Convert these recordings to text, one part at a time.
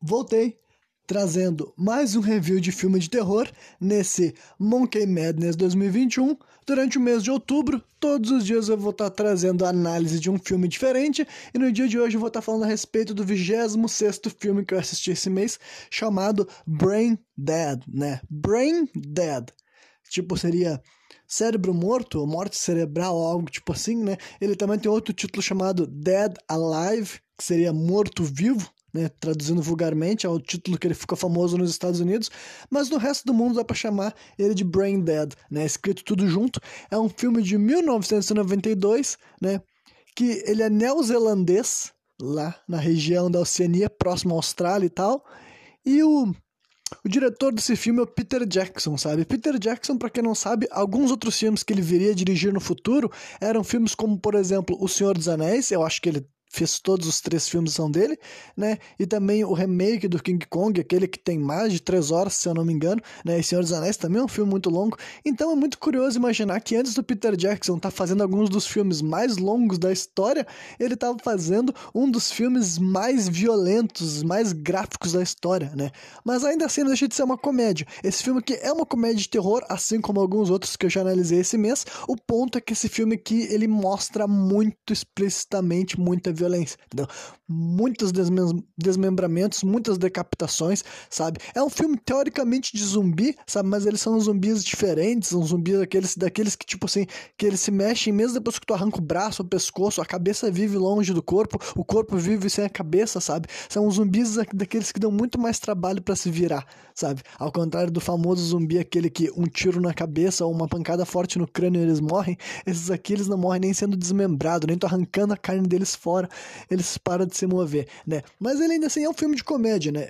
voltei trazendo mais um review de filme de terror nesse Monkey Madness 2021. Durante o mês de outubro, todos os dias eu vou estar trazendo análise de um filme diferente e no dia de hoje eu vou estar falando a respeito do 26º filme que eu assisti esse mês, chamado Brain Dead, né? Brain Dead. Tipo, seria cérebro morto, ou morte cerebral, algo tipo assim, né? Ele também tem outro título chamado Dead Alive, que seria morto vivo, né, traduzindo vulgarmente, é o título que ele ficou famoso nos Estados Unidos, mas no resto do mundo dá para chamar ele de Brain Dead, né, escrito tudo junto. É um filme de 1992, né, que ele é neozelandês, lá na região da Oceania, próximo à Austrália e tal, e o o diretor desse filme é o Peter Jackson, sabe? Peter Jackson, para quem não sabe, alguns outros filmes que ele viria a dirigir no futuro eram filmes como, por exemplo, O Senhor dos Anéis, eu acho que ele fez todos os três filmes são dele, né? E também o remake do King Kong, aquele que tem mais de três horas, se eu não me engano, né? E Senhor dos Anéis também é um filme muito longo. Então é muito curioso imaginar que antes do Peter Jackson estar tá fazendo alguns dos filmes mais longos da história, ele estava fazendo um dos filmes mais violentos, mais gráficos da história, né? Mas ainda assim não deixa de ser uma comédia. Esse filme aqui é uma comédia de terror, assim como alguns outros que eu já analisei esse mês. O ponto é que esse filme aqui ele mostra muito explicitamente muita violência, entendeu? Muitos desmem desmembramentos, muitas decapitações, sabe? É um filme teoricamente de zumbi, sabe? Mas eles são zumbis diferentes, são zumbis daqueles, daqueles que, tipo assim, que eles se mexem mesmo depois que tu arranca o braço, o pescoço, a cabeça vive longe do corpo, o corpo vive sem a cabeça, sabe? São zumbis daqueles que dão muito mais trabalho para se virar, sabe? Ao contrário do famoso zumbi, aquele que um tiro na cabeça ou uma pancada forte no crânio eles morrem, esses aqui eles não morrem nem sendo desmembrados, nem tô arrancando a carne deles fora, eles param de se mover, né? Mas ele ainda assim é um filme de comédia, né?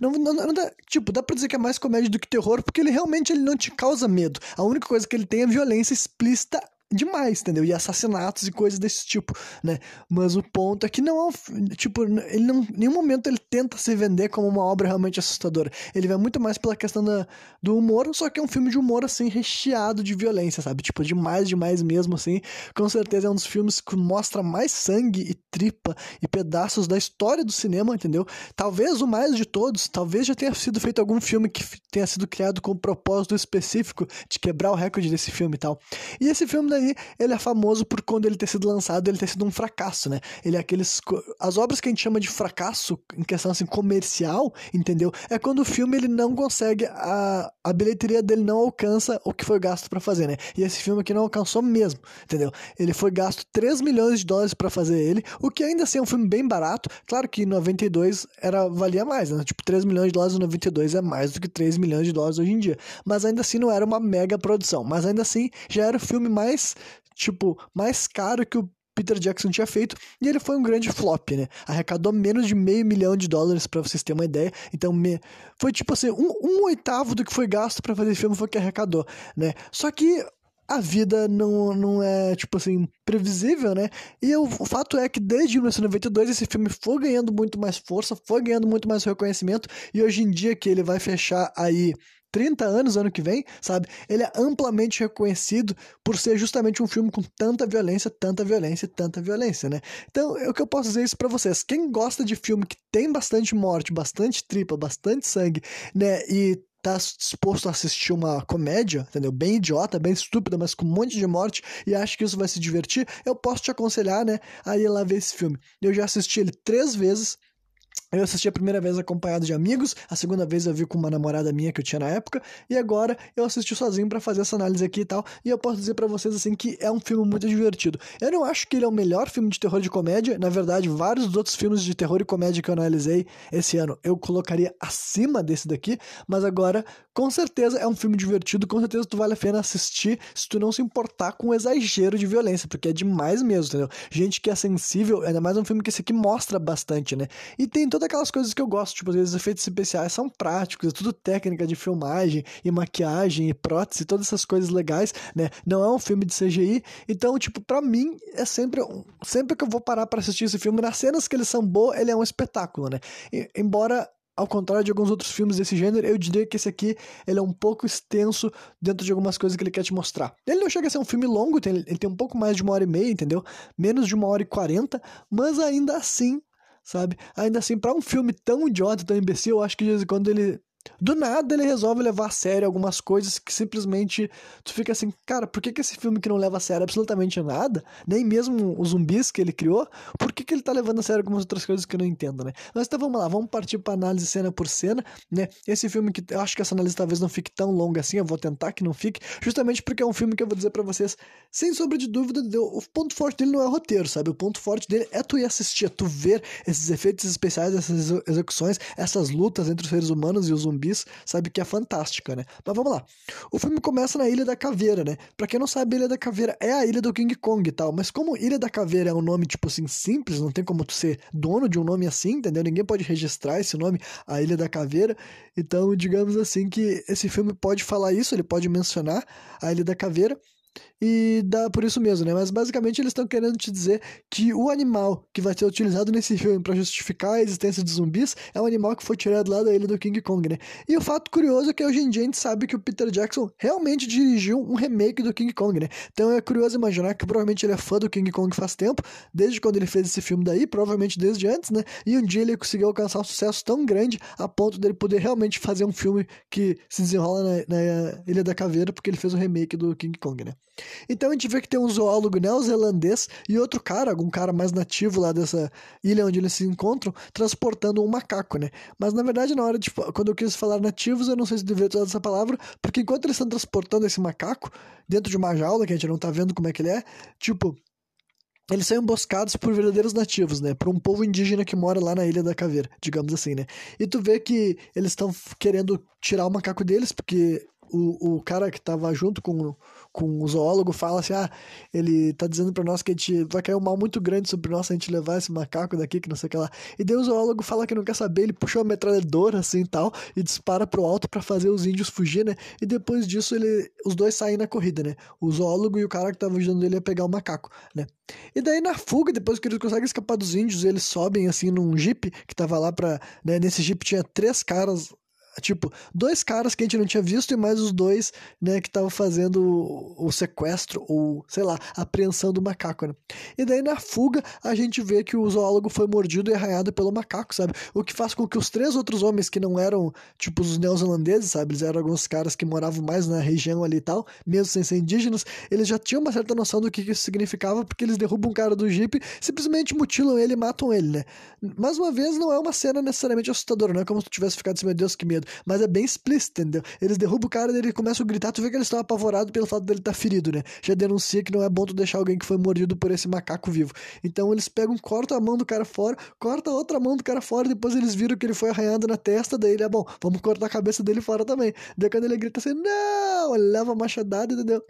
Não, não, não, dá, tipo, dá pra dizer que é mais comédia do que terror, porque ele realmente ele não te causa medo. A única coisa que ele tem é violência explícita demais, entendeu? E assassinatos e coisas desse tipo, né? Mas o ponto é que não é um, tipo, ele não, em nenhum momento ele tenta se vender como uma obra realmente assustadora. Ele vai muito mais pela questão da, do humor, só que é um filme de humor, assim, recheado de violência, sabe? Tipo, demais, demais mesmo, assim. Com certeza é um dos filmes que mostra mais sangue e tripa e pedaços da história do cinema, entendeu? Talvez o mais de todos, talvez já tenha sido feito algum filme que tenha sido criado com o propósito específico de quebrar o recorde desse filme e tal. E esse filme daí aí ele é famoso por quando ele ter sido lançado, ele ter sido um fracasso, né? Ele é aqueles. As obras que a gente chama de fracasso, em questão assim, comercial, entendeu? É quando o filme ele não consegue, a, a bilheteria dele não alcança o que foi gasto para fazer, né? E esse filme aqui não alcançou mesmo, entendeu? Ele foi gasto 3 milhões de dólares para fazer ele, o que ainda assim é um filme bem barato. Claro que em 92 era, valia mais, né? Tipo, 3 milhões de dólares em 92 é mais do que 3 milhões de dólares hoje em dia. Mas ainda assim não era uma mega produção. Mas ainda assim já era o filme mais tipo, mais caro que o Peter Jackson tinha feito, e ele foi um grande flop, né? Arrecadou menos de meio milhão de dólares, para vocês terem uma ideia. Então, me... foi tipo assim, um, um oitavo do que foi gasto para fazer filme foi que arrecadou, né? Só que a vida não, não é, tipo assim, previsível, né? E o fato é que desde 1992 esse filme foi ganhando muito mais força, foi ganhando muito mais reconhecimento, e hoje em dia que ele vai fechar aí 30 anos ano que vem, sabe? Ele é amplamente reconhecido por ser justamente um filme com tanta violência, tanta violência, tanta violência, né? Então, é o que eu posso dizer isso para vocês. Quem gosta de filme que tem bastante morte, bastante tripa, bastante sangue, né, e tá disposto a assistir uma comédia, entendeu? Bem idiota, bem estúpida, mas com um monte de morte e acha que isso vai se divertir, eu posso te aconselhar, né, a ir lá ver esse filme. Eu já assisti ele três vezes, eu assisti a primeira vez acompanhado de amigos, a segunda vez eu vi com uma namorada minha que eu tinha na época, e agora eu assisti sozinho para fazer essa análise aqui e tal, e eu posso dizer para vocês assim que é um filme muito divertido. Eu não acho que ele é o melhor filme de terror de comédia, na verdade, vários dos outros filmes de terror e comédia que eu analisei esse ano eu colocaria acima desse daqui, mas agora, com certeza é um filme divertido, com certeza tu vale a pena assistir se tu não se importar com o exagero de violência, porque é demais mesmo, entendeu? Gente que é sensível, ainda mais um filme que esse aqui mostra bastante, né? E tem todas aquelas coisas que eu gosto, tipo, às vezes efeitos especiais são práticos, é tudo técnica de filmagem e maquiagem e prótese, todas essas coisas legais, né? Não é um filme de CGI, então, tipo, para mim é sempre sempre que eu vou parar para assistir esse filme, nas cenas que eles são boas, ele é um espetáculo, né? E, embora ao contrário de alguns outros filmes desse gênero, eu diria que esse aqui ele é um pouco extenso dentro de algumas coisas que ele quer te mostrar. Ele não chega a ser um filme longo, ele tem um pouco mais de uma hora e meia, entendeu? Menos de uma hora e quarenta, mas ainda assim sabe? Ainda assim, para um filme tão idiota, tão imbecil, eu acho que de vez em quando ele do nada ele resolve levar a sério algumas coisas que simplesmente tu fica assim, cara, por que, que esse filme que não leva a sério absolutamente nada, nem mesmo os zumbis que ele criou, por que, que ele tá levando a sério algumas outras coisas que eu não entendo, né? Mas então vamos lá, vamos partir pra análise cena por cena, né? Esse filme que eu acho que essa análise talvez não fique tão longa assim, eu vou tentar que não fique, justamente porque é um filme que eu vou dizer para vocês, sem sombra de dúvida, o ponto forte dele não é o roteiro, sabe? O ponto forte dele é tu ir assistir, é tu ver esses efeitos especiais, essas execuções, essas lutas entre os seres humanos e os zumbis zumbis, sabe que é fantástica, né? Mas vamos lá. O filme começa na Ilha da Caveira, né? Pra quem não sabe, Ilha da Caveira é a ilha do King Kong e tal, mas como Ilha da Caveira é um nome, tipo assim, simples, não tem como tu ser dono de um nome assim, entendeu? Ninguém pode registrar esse nome, a Ilha da Caveira. Então, digamos assim que esse filme pode falar isso, ele pode mencionar a Ilha da Caveira, e dá por isso mesmo, né? Mas basicamente eles estão querendo te dizer que o animal que vai ser utilizado nesse filme para justificar a existência de zumbis é um animal que foi tirado lá da ilha do King Kong, né? E o fato curioso é que hoje em dia a gente sabe que o Peter Jackson realmente dirigiu um remake do King Kong, né? Então é curioso imaginar que provavelmente ele é fã do King Kong faz tempo, desde quando ele fez esse filme daí, provavelmente desde antes, né? E um dia ele conseguiu alcançar um sucesso tão grande a ponto dele poder realmente fazer um filme que se desenrola na, na Ilha da Caveira, porque ele fez o um remake do King Kong, né? Então a gente vê que tem um zoólogo neozelandês e outro cara, algum cara mais nativo lá dessa ilha onde eles se encontram, transportando um macaco, né? Mas na verdade, na hora de. Quando eu quis falar nativos, eu não sei se deveria usar essa palavra, porque enquanto eles estão transportando esse macaco dentro de uma jaula, que a gente não tá vendo como é que ele é, tipo eles são emboscados por verdadeiros nativos, né? Por um povo indígena que mora lá na Ilha da Caveira, digamos assim, né? E tu vê que eles estão querendo tirar o macaco deles, porque o, o cara que tava junto com, com o zoólogo fala assim: ah, ele tá dizendo para nós que a gente vai cair um mal muito grande sobre nós se a gente levar esse macaco daqui, que não sei o que lá. E daí o zoólogo fala que não quer saber, ele puxou a metralhadora assim e tal, e dispara pro alto para fazer os índios fugir, né? E depois disso ele, os dois saem na corrida, né? O zoólogo e o cara que tava ajudando ele a pegar o macaco, né? E daí na fuga, depois que eles conseguem escapar dos índios, eles sobem assim num jeep que tava lá pra. Né? Nesse jeep tinha três caras Tipo, dois caras que a gente não tinha visto e mais os dois, né, que estavam fazendo o, o, sequestro ou, sei lá, apreensão do macaco, né? E daí na fuga a gente vê que o zoólogo foi mordido e arranhado pelo macaco, sabe? O que faz com que os três outros homens que não eram, tipo, os neozelandeses, sabe? Eles eram alguns caras que moravam mais na região ali e tal, mesmo sem ser indígenas, eles já tinham uma certa noção do que isso significava, porque eles derrubam um cara do jeep, simplesmente mutilam ele e matam ele, né? Mais uma vez, não é uma cena necessariamente assustadora, não é como se tu tivesse ficado assim, meu Deus, que medo mas é bem explícito, entendeu? Eles derrubam o cara, e ele começa a gritar, tu vê que eles estão apavorados pelo fato dele estar tá ferido, né? Já denuncia que não é bom tu deixar alguém que foi mordido por esse macaco vivo. Então eles pegam, cortam a mão do cara fora, cortam a outra mão do cara fora, depois eles viram que ele foi arranhado na testa, daí ele é bom, vamos cortar a cabeça dele fora também. Daí quando ele grita assim, não, ele leva a machadada, entendeu?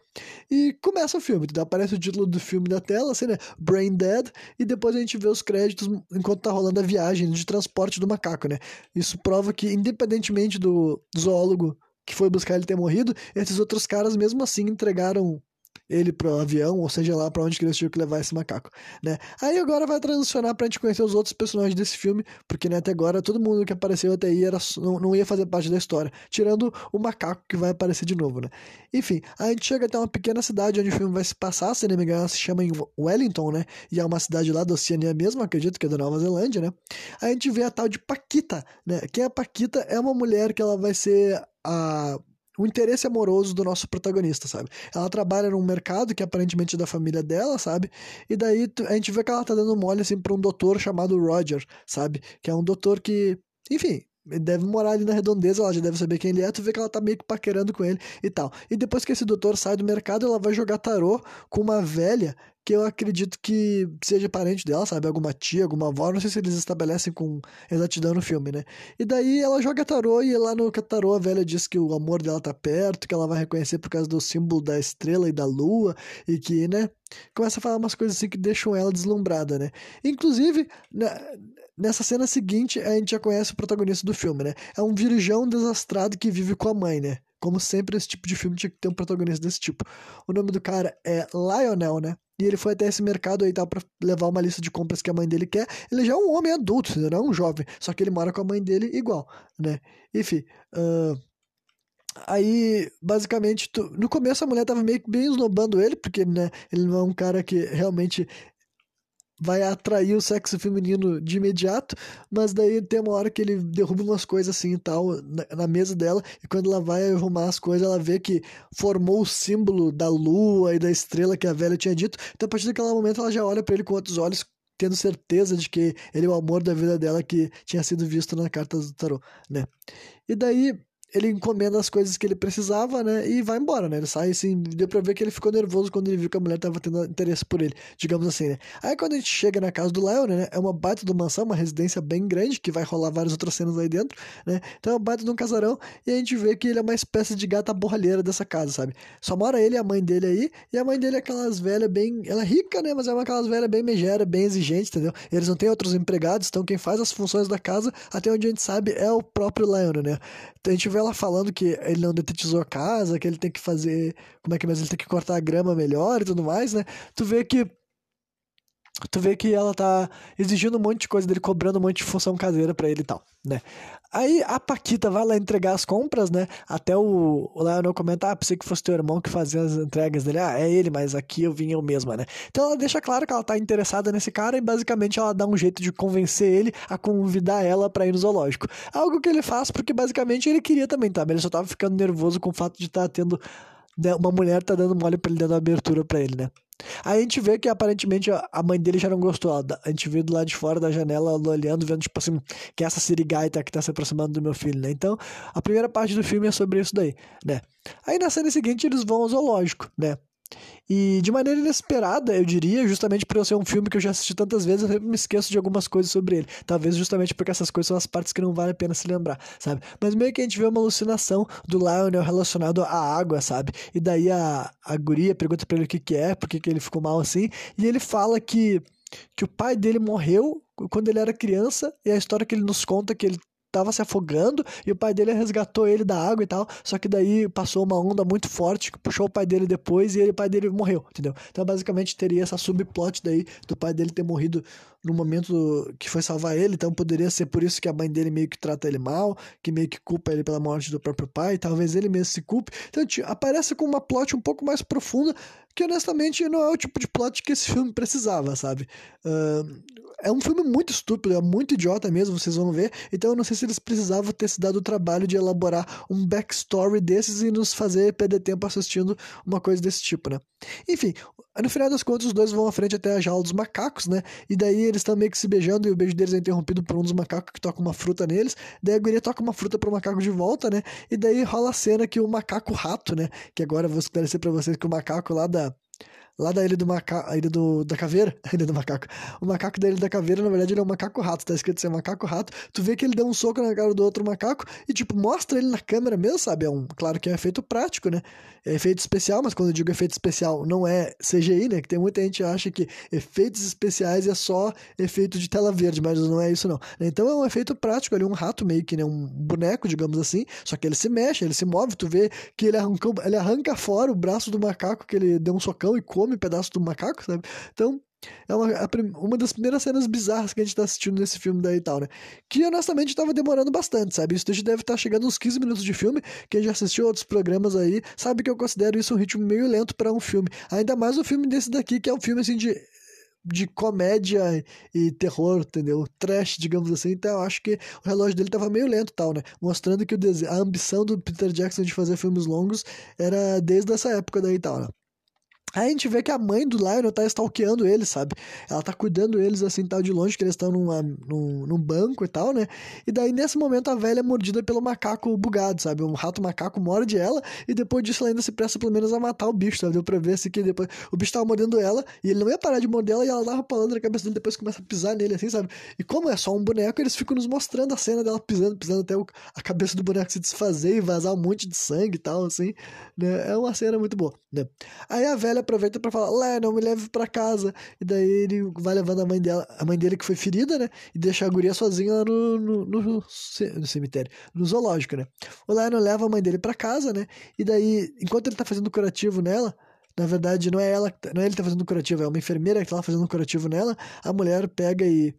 E começa o filme, entendeu? aparece o título do filme na tela, assim, né? Brain Dead, e depois a gente vê os créditos enquanto tá rolando a viagem de transporte do macaco, né? Isso prova que, independentemente do zoólogo que foi buscar ele ter morrido, esses outros caras mesmo assim entregaram ele pro avião, ou seja lá para onde que eles tinham que levar esse macaco, né? Aí agora vai transicionar pra gente conhecer os outros personagens desse filme, porque né, até agora todo mundo que apareceu até aí era, não, não ia fazer parte da história, tirando o macaco que vai aparecer de novo, né? Enfim, a gente chega até uma pequena cidade onde o filme vai se passar, se não me engano, se chama Wellington, né? E é uma cidade lá da Oceania mesmo, acredito que é da Nova Zelândia, né? A gente vê a tal de Paquita, né? Quem é a Paquita é uma mulher que ela vai ser a o interesse amoroso do nosso protagonista, sabe? Ela trabalha num mercado que aparentemente é da família dela, sabe? E daí a gente vê que ela tá dando mole assim pra um doutor chamado Roger, sabe? Que é um doutor que, enfim, deve morar ali na redondeza, ela já deve saber quem ele é, tu vê que ela tá meio que paquerando com ele e tal. E depois que esse doutor sai do mercado, ela vai jogar tarô com uma velha que eu acredito que seja parente dela, sabe? Alguma tia, alguma avó, não sei se eles estabelecem com exatidão no filme, né? E daí ela joga tarô e lá no tarô a velha diz que o amor dela tá perto, que ela vai reconhecer por causa do símbolo da estrela e da lua e que, né? Começa a falar umas coisas assim que deixam ela deslumbrada, né? Inclusive, nessa cena seguinte, a gente já conhece o protagonista do filme, né? É um virgão desastrado que vive com a mãe, né? Como sempre, esse tipo de filme tinha que ter um protagonista desse tipo. O nome do cara é Lionel, né? E ele foi até esse mercado aí tal para levar uma lista de compras que a mãe dele quer. Ele já é um homem adulto, não é um jovem. Só que ele mora com a mãe dele igual, né? Enfim. Uh... Aí, basicamente, tu... no começo a mulher tava meio que bem esnobando ele, porque né, ele não é um cara que realmente vai atrair o sexo feminino de imediato, mas daí tem uma hora que ele derruba umas coisas assim e tal na, na, mesa dela, e quando ela vai arrumar as coisas, ela vê que formou o símbolo da lua e da estrela que a velha tinha dito. Então a partir daquele momento ela já olha para ele com outros olhos, tendo certeza de que ele é o amor da vida dela que tinha sido visto na carta do tarô, né? E daí ele encomenda as coisas que ele precisava, né? E vai embora, né? Ele sai assim, deu pra ver que ele ficou nervoso quando ele viu que a mulher tava tendo interesse por ele, digamos assim, né? Aí quando a gente chega na casa do Leon, né? É uma baita uma mansão, uma residência bem grande, que vai rolar várias outras cenas aí dentro, né? Então é uma baita de um casarão, e a gente vê que ele é uma espécie de gata borralheira dessa casa, sabe? Só mora ele e a mãe dele aí, e a mãe dele é aquelas velhas bem. Ela é rica, né? Mas é uma aquelas velhas bem megera, bem exigente, entendeu? Eles não têm outros empregados, então quem faz as funções da casa, até onde a gente sabe, é o próprio Leon, né? Então a gente vê ela falando que ele não detetizou a casa, que ele tem que fazer. Como é que é mesmo? Ele tem que cortar a grama melhor e tudo mais, né? Tu vê que. Tu vê que ela tá exigindo um monte de coisa dele, cobrando um monte de função caseira para ele e tal, né? Aí a Paquita vai lá entregar as compras, né? Até o, o Leonel comenta, ah, pensei que fosse teu irmão que fazia as entregas dele. Ah, é ele, mas aqui eu vim eu mesma, né? Então ela deixa claro que ela tá interessada nesse cara e basicamente ela dá um jeito de convencer ele a convidar ela para ir no zoológico. Algo que ele faz porque basicamente ele queria também, tá? Ele só tava ficando nervoso com o fato de estar tá tendo uma mulher tá dando mole pra ele dando abertura para ele, né? Aí a gente vê que aparentemente a mãe dele já não gostou. A gente vê do lado de fora da janela olhando, vendo, tipo assim, que é essa sirigaita que tá se aproximando do meu filho, né? Então, a primeira parte do filme é sobre isso daí, né? Aí na cena seguinte eles vão ao zoológico, né? E de maneira inesperada, eu diria, justamente por eu ser um filme que eu já assisti tantas vezes, eu sempre me esqueço de algumas coisas sobre ele. Talvez justamente porque essas coisas são as partes que não vale a pena se lembrar, sabe? Mas meio que a gente vê uma alucinação do Lionel relacionado à água, sabe? E daí a, a guria pergunta pra ele o que que é, por que que ele ficou mal assim, e ele fala que, que o pai dele morreu quando ele era criança, e a história que ele nos conta é que ele tava se afogando e o pai dele resgatou ele da água e tal. Só que daí passou uma onda muito forte que puxou o pai dele depois e ele, o pai dele morreu, entendeu? Então basicamente teria essa subplot daí do pai dele ter morrido no momento que foi salvar ele, então poderia ser por isso que a mãe dele meio que trata ele mal, que meio que culpa ele pela morte do próprio pai, talvez ele mesmo se culpe. Então aparece com uma plot um pouco mais profunda, que honestamente não é o tipo de plot que esse filme precisava, sabe? Uh, é um filme muito estúpido, é muito idiota mesmo, vocês vão ver. Então eu não sei se eles precisavam ter se dado o trabalho de elaborar um backstory desses e nos fazer perder tempo assistindo uma coisa desse tipo, né? Enfim, no final das contas, os dois vão à frente até a jaula dos macacos, né? E daí eles estão meio que se beijando e o beijo deles é interrompido por um dos macacos que toca uma fruta neles. Daí a guria toca uma fruta pro macaco de volta, né? E daí rola a cena que o macaco rato, né? Que agora eu vou esclarecer pra vocês que o macaco lá da lá da ilha do macaco, ilha do, da caveira, a ilha do macaco. O macaco da ilha da caveira, na verdade, ele é um macaco rato, tá escrito ser macaco rato. Tu vê que ele deu um soco na cara do outro macaco e, tipo, mostra ele na câmera mesmo, sabe? É um, claro que é um efeito prático, né? É efeito especial, mas quando eu digo efeito especial, não é CGI, né? Que tem muita gente que acha que efeitos especiais é só efeito de tela verde, mas não é isso, não. Então é um efeito prático ali, um rato meio que, né? Um boneco, digamos assim, só que ele se mexe, ele se move, tu vê que ele arranca, ele arranca fora o braço do macaco que ele deu um socão e come pedaço do macaco, sabe? Então, é uma, uma das primeiras cenas bizarras que a gente tá assistindo nesse filme daí e tal, né? Que honestamente tava demorando bastante, sabe? Isso deve estar tá chegando uns 15 minutos de filme. Quem já assistiu outros programas aí sabe que eu considero isso um ritmo meio lento para um filme. Ainda mais um filme desse daqui, que é um filme assim de de comédia e terror, entendeu? Trash, digamos assim. Então eu acho que o relógio dele tava meio lento tal, né? Mostrando que a ambição do Peter Jackson de fazer filmes longos era desde essa época daí e tal, né? Aí a gente vê que a mãe do Lionel tá stalkeando eles, sabe? Ela tá cuidando eles assim, tal, de longe, que eles estão num, num banco e tal, né? E daí, nesse momento, a velha é mordida pelo macaco bugado, sabe? Um rato macaco morde ela e depois disso ela ainda se presta pelo menos a matar o bicho, sabe? Deu pra ver assim que depois o bicho tava mordendo ela e ele não ia parar de morder ela e ela dava palando na cabeça dele depois começa a pisar nele, assim, sabe? E como é só um boneco, eles ficam nos mostrando a cena dela pisando, pisando até o, a cabeça do boneco se desfazer e vazar um monte de sangue e tal, assim, né? É uma cena muito boa, né? Aí a velha aproveita para falar, Lennon, me leve para casa. E daí ele vai levando a mãe dela, a mãe dele que foi ferida, né? E deixa a guria sozinha lá no, no, no, no cemitério, no zoológico, né? O Lennon leva a mãe dele para casa, né? E daí, enquanto ele tá fazendo curativo nela, na verdade, não é ela, tá, não é ele que tá fazendo curativo, é uma enfermeira que tá lá fazendo curativo nela. A mulher pega e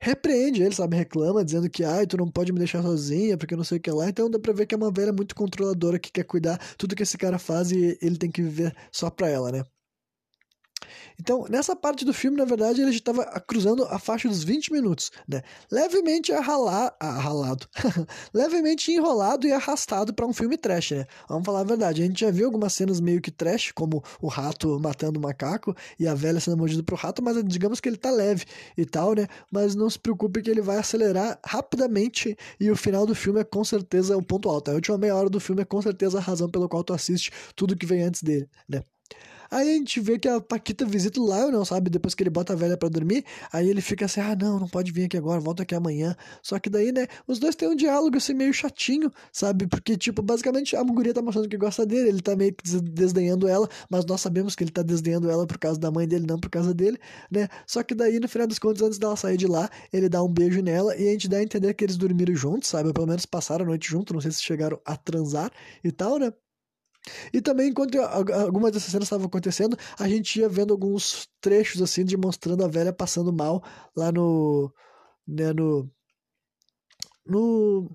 repreende ele, sabe? Reclama, dizendo que, ai, tu não pode me deixar sozinha, porque não sei o que lá. Então dá pra ver que é uma velha muito controladora que quer cuidar tudo que esse cara faz e ele tem que viver só pra ela, né? Então, nessa parte do filme, na verdade, ele já estava cruzando a faixa dos 20 minutos, né? Levemente arrala... arralado. Levemente enrolado e arrastado para um filme trash, né? Vamos falar a verdade. A gente já viu algumas cenas meio que trash, como o rato matando o macaco e a velha sendo mordida pro rato, mas digamos que ele tá leve e tal, né? Mas não se preocupe que ele vai acelerar rapidamente e o final do filme é com certeza o ponto alto. A última meia hora do filme é com certeza a razão pelo qual tu assiste tudo que vem antes dele, né? Aí a gente vê que a Paquita visita o Lionel, sabe? Depois que ele bota a velha para dormir, aí ele fica assim: ah, não, não pode vir aqui agora, volta aqui amanhã. Só que daí, né, os dois têm um diálogo assim meio chatinho, sabe? Porque, tipo, basicamente a guria tá mostrando que gosta dele, ele tá meio que desdenhando ela, mas nós sabemos que ele tá desdenhando ela por causa da mãe dele, não por causa dele, né? Só que daí, no final dos contos, antes dela sair de lá, ele dá um beijo nela e a gente dá a entender que eles dormiram juntos, sabe? Ou pelo menos passaram a noite juntos, não sei se chegaram a transar e tal, né? E também, enquanto algumas dessas cenas estavam acontecendo, a gente ia vendo alguns trechos, assim, de mostrando a velha passando mal lá no. Né, no. No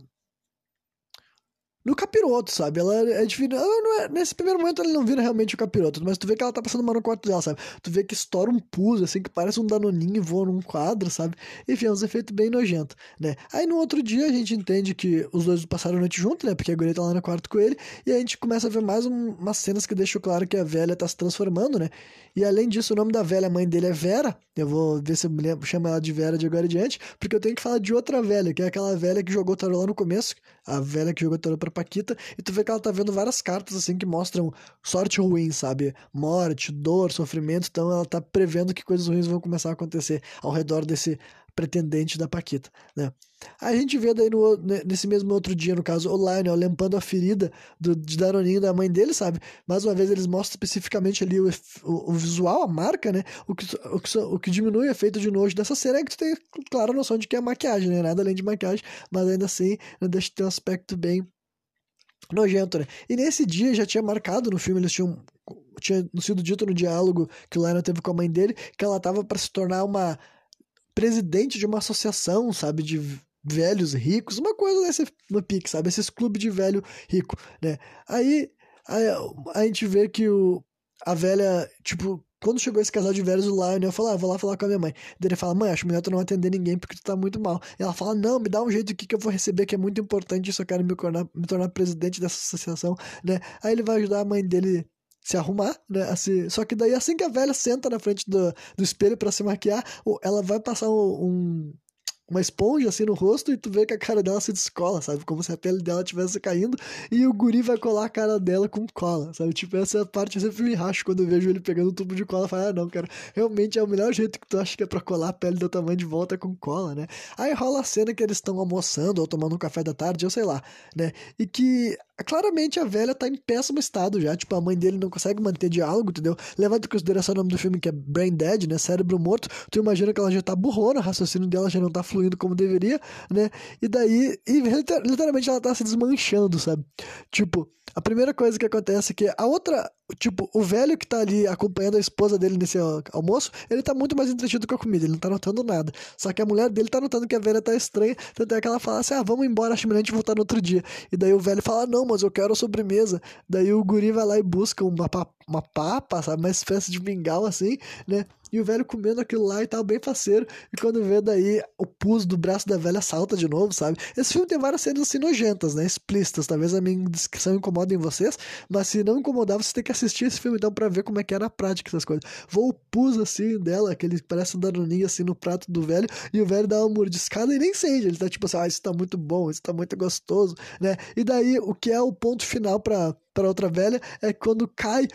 no capiroto, sabe? Ela é difícil. É, nesse primeiro momento ela não vira realmente o capiroto, mas tu vê que ela tá passando mal no quarto dela, sabe? Tu vê que estoura um pus, assim, que parece um danoninho e voa num quadro, sabe? Enfim, é um efeito bem nojento, né? Aí no outro dia a gente entende que os dois passaram a noite junto, né? Porque a guria tá lá no quarto com ele, e a gente começa a ver mais um, umas cenas que deixam claro que a velha tá se transformando, né? E além disso, o nome da velha, mãe dele é Vera. Eu vou ver se eu lembro, chamo ela de Vera de agora em diante, porque eu tenho que falar de outra velha, que é aquela velha que jogou tarô lá no começo, a velha que jogou tarô pra Paquita, e tu vê que ela tá vendo várias cartas assim que mostram sorte ruim, sabe? Morte, dor, sofrimento, então ela tá prevendo que coisas ruins vão começar a acontecer ao redor desse pretendente da Paquita, né? A gente vê daí no, nesse mesmo outro dia, no caso, o Lionel limpando a ferida do, de Daroninho da mãe dele, sabe? Mais uma vez eles mostram especificamente ali o, o, o visual, a marca, né? O que, o, que, o que diminui o efeito de nojo dessa cena é que tu tem clara noção de que é maquiagem, né? Nada além de maquiagem, mas ainda assim né, deixa de ter um aspecto bem nojento, né? E nesse dia já tinha marcado no filme, eles tinham tinha sido dito no diálogo que o Lionel teve com a mãe dele que ela tava para se tornar uma presidente de uma associação, sabe, de velhos ricos, uma coisa desse no pique, sabe, esses clubes de velho rico, né? Aí, aí a gente vê que o a velha, tipo, quando chegou esse casal de velhos, o Lionel falou, ah, vou lá falar com a minha mãe. Daí ele fala, mãe, acho melhor tu não atender ninguém porque tu tá muito mal. E ela fala, não, me dá um jeito aqui que eu vou receber, que é muito importante, isso eu quero me tornar, me tornar presidente dessa associação, né? Aí ele vai ajudar a mãe dele se arrumar, né? Assim, só que daí assim que a velha senta na frente do, do espelho para se maquiar, ela vai passar um, uma esponja assim no rosto e tu vê que a cara dela se descola, sabe? Como se a pele dela estivesse caindo e o guri vai colar a cara dela com cola, sabe? Tipo, essa parte eu sempre me racho quando eu vejo ele pegando um tubo de cola e falo, ah, não, cara, realmente é o melhor jeito que tu acha que é pra colar a pele do tamanho de volta com cola, né? Aí rola a cena que eles estão almoçando ou tomando um café da tarde, eu sei lá, né? E que claramente a velha tá em péssimo estado já. Tipo, a mãe dele não consegue manter diálogo, entendeu? Levando em consideração o nome do filme, que é Brain Dead, né? Cérebro morto. Tu imagina que ela já tá burrona, o raciocínio dela já não tá fluindo como deveria, né? E daí, e literalmente ela tá se desmanchando, sabe? Tipo, a primeira coisa que acontece é que a outra, tipo, o velho que tá ali acompanhando a esposa dele nesse almoço, ele tá muito mais entretido com a comida, ele não tá notando nada. Só que a mulher dele tá notando que a velha tá estranha, tanto é que ela fala assim: ah, vamos embora, acho melhor a gente voltar no outro dia. E daí o velho fala: não, mas eu quero sobremesa. Daí o guri vai lá e busca uma, uma papa, sabe, uma espécie de mingau assim, né? E o velho comendo aquilo lá e tal, bem faceiro. E quando vê daí o pus do braço da velha salta de novo, sabe? Esse filme tem várias cenas assim nojentas, né? Explícitas. Talvez a minha descrição incomode em vocês, mas se não incomodar, você tem que assistir esse filme então pra ver como é que é na prática essas coisas. Vou o pus assim dela, aquele parece um danoninho assim no prato do velho, e o velho dá uma mordiscada e nem sente. Ele tá tipo assim, ah, isso tá muito bom, isso tá muito gostoso, né? E daí o que é o ponto final pra, pra outra velha é quando cai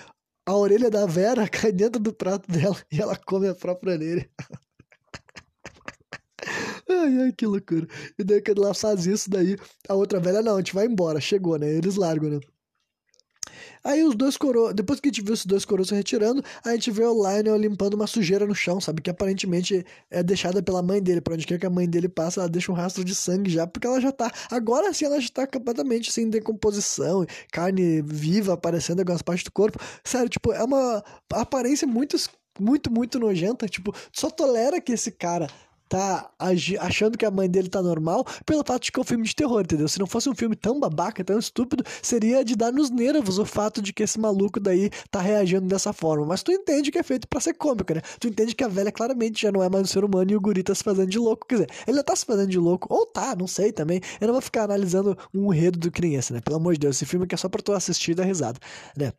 a orelha da Vera cai dentro do prato dela e ela come a própria orelha. Ai, ai, que loucura. E daí quando ela faz isso, daí a outra velha, não, a gente vai embora, chegou, né? Eles largam, né? Aí os dois coroas, depois que a gente viu esses dois coroas se retirando, a gente vê o Lionel limpando uma sujeira no chão, sabe? Que aparentemente é deixada pela mãe dele. Pra onde quer que a mãe dele passa, ela deixa um rastro de sangue já, porque ela já tá. Agora sim ela já tá completamente sem decomposição, carne viva aparecendo em algumas partes do corpo. Sério, tipo, é uma aparência muito, muito, muito nojenta. Tipo, só tolera que esse cara tá achando que a mãe dele tá normal pelo fato de que é um filme de terror, entendeu? Se não fosse um filme tão babaca, tão estúpido, seria de dar nos nervos o fato de que esse maluco daí tá reagindo dessa forma. Mas tu entende que é feito para ser cômico, né? Tu entende que a velha claramente já não é mais um ser humano e o guri tá se fazendo de louco. Quer dizer, ele tá se fazendo de louco, ou tá, não sei também. Eu não vou ficar analisando um enredo do criança, né? Pelo amor de Deus, esse filme aqui é só pra tu assistir e dar risada, né?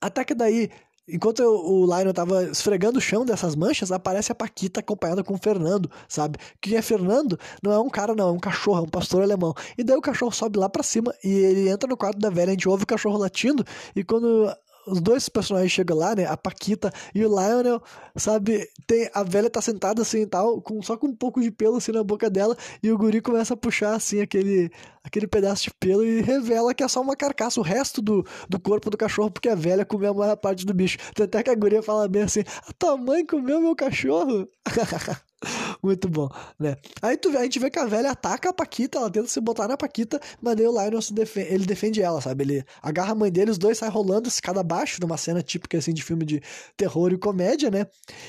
Até que daí Enquanto o Lionel tava esfregando o chão dessas manchas, aparece a Paquita acompanhada com o Fernando, sabe? Quem é Fernando? Não é um cara, não, é um cachorro, é um pastor alemão. E daí o cachorro sobe lá pra cima e ele entra no quarto da velha, a gente ouve o cachorro latindo, e quando os dois personagens chegam lá, né? A Paquita e o Lionel, sabe? Tem, a velha tá sentada assim e tal, com, só com um pouco de pelo assim na boca dela, e o guri começa a puxar assim aquele, aquele pedaço de pelo e revela que é só uma carcaça, o resto do, do corpo do cachorro, porque a velha comeu a maior parte do bicho. Até que a guria fala bem assim: a tua mãe comeu meu cachorro? Muito bom, né? Aí tu, a gente vê que a velha ataca a Paquita, ela tenta se botar na Paquita, mas daí o Lionel defende, ele defende ela, sabe? Ele agarra a mãe dele, os dois saem rolando escada abaixo, numa cena típica assim de filme de terror e comédia, né?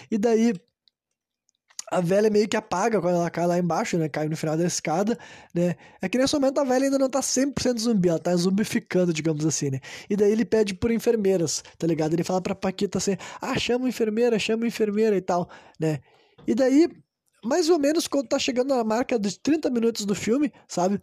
E daí a velha meio que apaga quando ela cai lá embaixo, né? Cai no final da escada, né? É que nesse momento a velha ainda não tá 100% zumbi, ela tá zumbificando, digamos assim, né? E daí ele pede por enfermeiras, tá ligado? Ele fala pra Paquita assim: ah, chama enfermeira, chama enfermeira e tal, né? E daí mais ou menos quando tá chegando na marca dos 30 minutos do filme, sabe?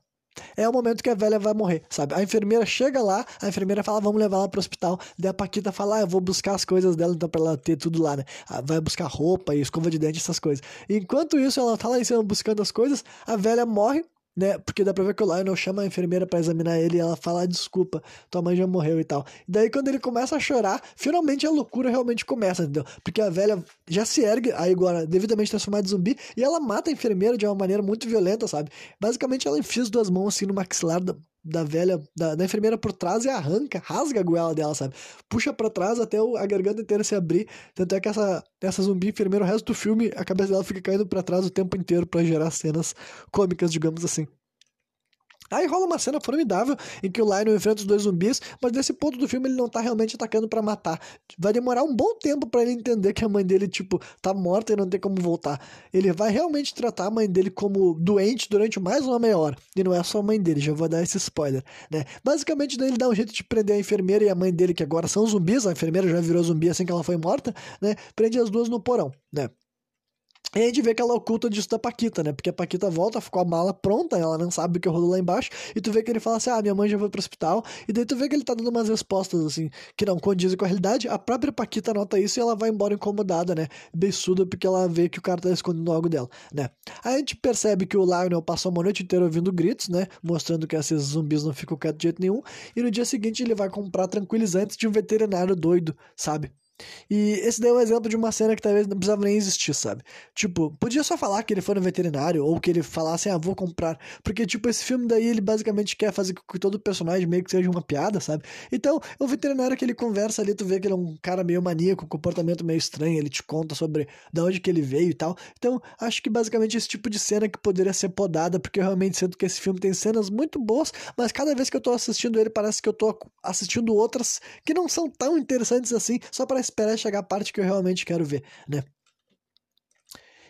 É o momento que a velha vai morrer, sabe? A enfermeira chega lá, a enfermeira fala, vamos levar ela pro hospital. Daí a Paquita fala, ah, eu vou buscar as coisas dela, então pra ela ter tudo lá, né? Ah, vai buscar roupa e escova de dente, essas coisas. Enquanto isso, ela tá lá em cima buscando as coisas, a velha morre, né? Porque dá pra ver que o Lionel chama a enfermeira para examinar ele e ela fala: ah, desculpa, tua mãe já morreu e tal. E daí, quando ele começa a chorar, finalmente a loucura realmente começa, entendeu? Porque a velha já se ergue, aí agora, devidamente transformada em zumbi, e ela mata a enfermeira de uma maneira muito violenta, sabe? Basicamente, ela enfia as duas mãos assim no maxilar da, velha, da, da, enfermeira por trás e arranca, rasga a goela dela, sabe? Puxa para trás até a garganta inteira se abrir. Tanto é que essa, essa zumbi enfermeira, o resto do filme, a cabeça dela fica caindo para trás o tempo inteiro para gerar cenas cômicas, digamos assim. Aí rola uma cena formidável em que o Lionel enfrenta os dois zumbis, mas nesse ponto do filme ele não tá realmente atacando para matar. Vai demorar um bom tempo para ele entender que a mãe dele, tipo, tá morta e não tem como voltar. Ele vai realmente tratar a mãe dele como doente durante mais uma meia hora. E não é só a mãe dele, já vou dar esse spoiler, né? Basicamente, daí ele dá um jeito de prender a enfermeira e a mãe dele, que agora são zumbis, a enfermeira já virou zumbi assim que ela foi morta, né? Prende as duas no porão, né? E a gente vê que ela oculta disso da Paquita, né? Porque a Paquita volta, ficou a mala pronta, ela não sabe o que rolou lá embaixo. E tu vê que ele fala assim: ah, minha mãe já foi pro hospital. E daí tu vê que ele tá dando umas respostas, assim, que não condizem com a realidade. A própria Paquita nota isso e ela vai embora incomodada, né? Beiçuda, porque ela vê que o cara tá escondendo algo dela, né? Aí a gente percebe que o Lionel passou uma noite inteira ouvindo gritos, né? Mostrando que esses zumbis não ficam quietos de jeito nenhum. E no dia seguinte ele vai comprar tranquilizantes de um veterinário doido, sabe? E esse daí é um exemplo de uma cena que talvez não precisava nem existir, sabe? Tipo, podia só falar que ele foi no veterinário ou que ele falasse, ah, vou comprar. Porque, tipo, esse filme daí ele basicamente quer fazer com que todo personagem meio que seja uma piada, sabe? Então, o veterinário que ele conversa ali, tu vê que ele é um cara meio maníaco, um comportamento meio estranho, ele te conta sobre de onde que ele veio e tal. Então, acho que basicamente esse tipo de cena que poderia ser podada, porque eu realmente sinto que esse filme tem cenas muito boas, mas cada vez que eu tô assistindo ele, parece que eu tô assistindo outras que não são tão interessantes assim, só para esperar chegar a parte que eu realmente quero ver, né?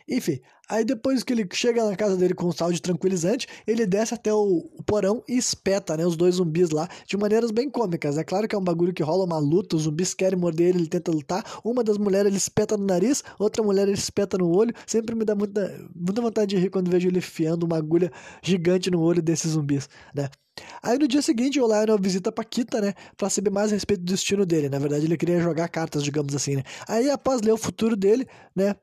Enfim, aí depois que ele chega na casa dele com um sal de tranquilizante, ele desce até o, o, porão e espeta, né, os dois zumbis lá, de maneiras bem cômicas. É claro que é um bagulho que rola uma luta, os zumbis querem morder ele, ele tenta lutar. Uma das mulheres ele espeta no nariz, outra mulher ele espeta no olho. Sempre me dá muita, muita vontade de rir quando vejo ele fiando uma agulha gigante no olho desses zumbis, né? Aí no dia seguinte o Lionel visita a Paquita, né? Pra saber mais a respeito do destino dele. Na verdade, ele queria jogar cartas, digamos assim, né? Aí, após ler o futuro dele, né?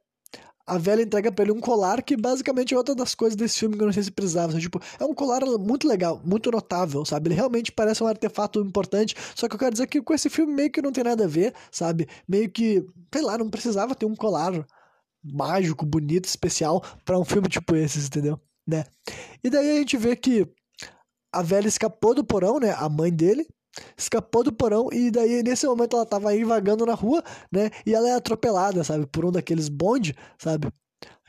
A velha entrega pra ele um colar que basicamente é outra das coisas desse filme que eu não sei se precisava. Tipo, é um colar muito legal, muito notável, sabe? Ele realmente parece um artefato importante. Só que eu quero dizer que com esse filme meio que não tem nada a ver, sabe? Meio que, sei lá, não precisava ter um colar mágico, bonito, especial para um filme tipo esse, entendeu? Né? E daí a gente vê que a velha escapou do porão, né? A mãe dele escapou do porão e daí nesse momento ela tava aí vagando na rua, né? E ela é atropelada, sabe? Por um daqueles bonde, sabe?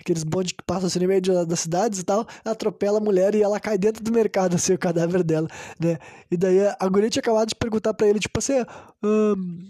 aqueles bondes que passam assim no meio das cidades e tal, atropela a mulher e ela cai dentro do mercado, assim, o cadáver dela, né? E daí a guria tinha acabado de perguntar pra ele, tipo assim,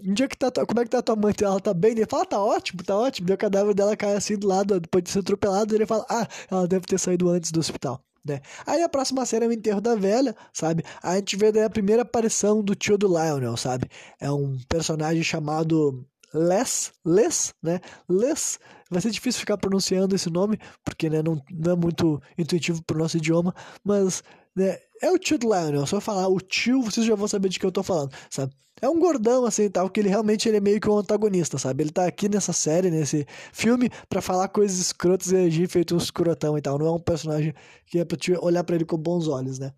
onde é que tá, como é que tá tua mãe? Ela tá bem? Ele fala, ah, tá ótimo, tá ótimo. E o cadáver dela cai assim do lado, depois de ser atropelado, e ele fala, ah, ela deve ter saído antes do hospital. Né? Aí a próxima cena é o enterro da velha, sabe? a gente vê daí a primeira aparição do tio do Lionel, sabe? É um personagem chamado Les, Les, né? Les. Vai ser difícil ficar pronunciando esse nome, porque né, não, não é muito intuitivo pro nosso idioma, mas né, é o tio do Lionel. Se eu falar o tio, vocês já vão saber de que eu tô falando, sabe? É um gordão, assim, tal, que ele realmente ele é meio que um antagonista, sabe? Ele tá aqui nessa série, nesse filme, para falar coisas escrotas e agir feito um escrotão e tal. Não é um personagem que é pra te olhar para ele com bons olhos, né?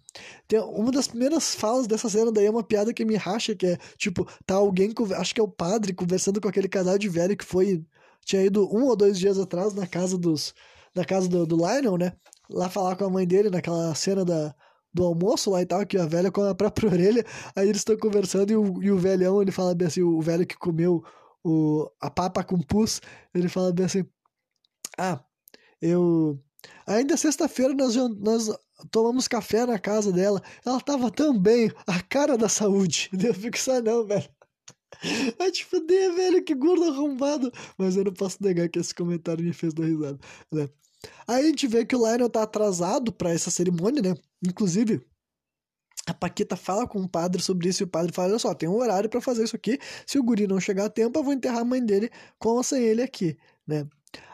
Tem uma das primeiras falas dessa cena daí é uma piada que me racha, que é, tipo, tá alguém, acho que é o padre, conversando com aquele casal de velho que foi, tinha ido um ou dois dias atrás na casa dos, na casa do, do Lionel, né? Lá falar com a mãe dele, naquela cena da do almoço lá e tal, que a velha com a própria orelha, aí eles estão conversando e o, e o velhão, ele fala bem assim, o velho que comeu o, a papa com pus, ele fala bem assim, ah, eu... Ainda sexta-feira nós, nós tomamos café na casa dela, ela tava tão bem, a cara da saúde, eu fico só não, velho. Vai te fuder, velho, que gordo arrombado. Mas eu não posso negar que esse comentário me fez dar risada, né? Aí a gente vê que o Lionel tá atrasado para essa cerimônia, né? Inclusive, a Paquita fala com o padre sobre isso e o padre fala: olha só, tem um horário para fazer isso aqui. Se o guri não chegar a tempo, eu vou enterrar a mãe dele com ou sem ele aqui, né?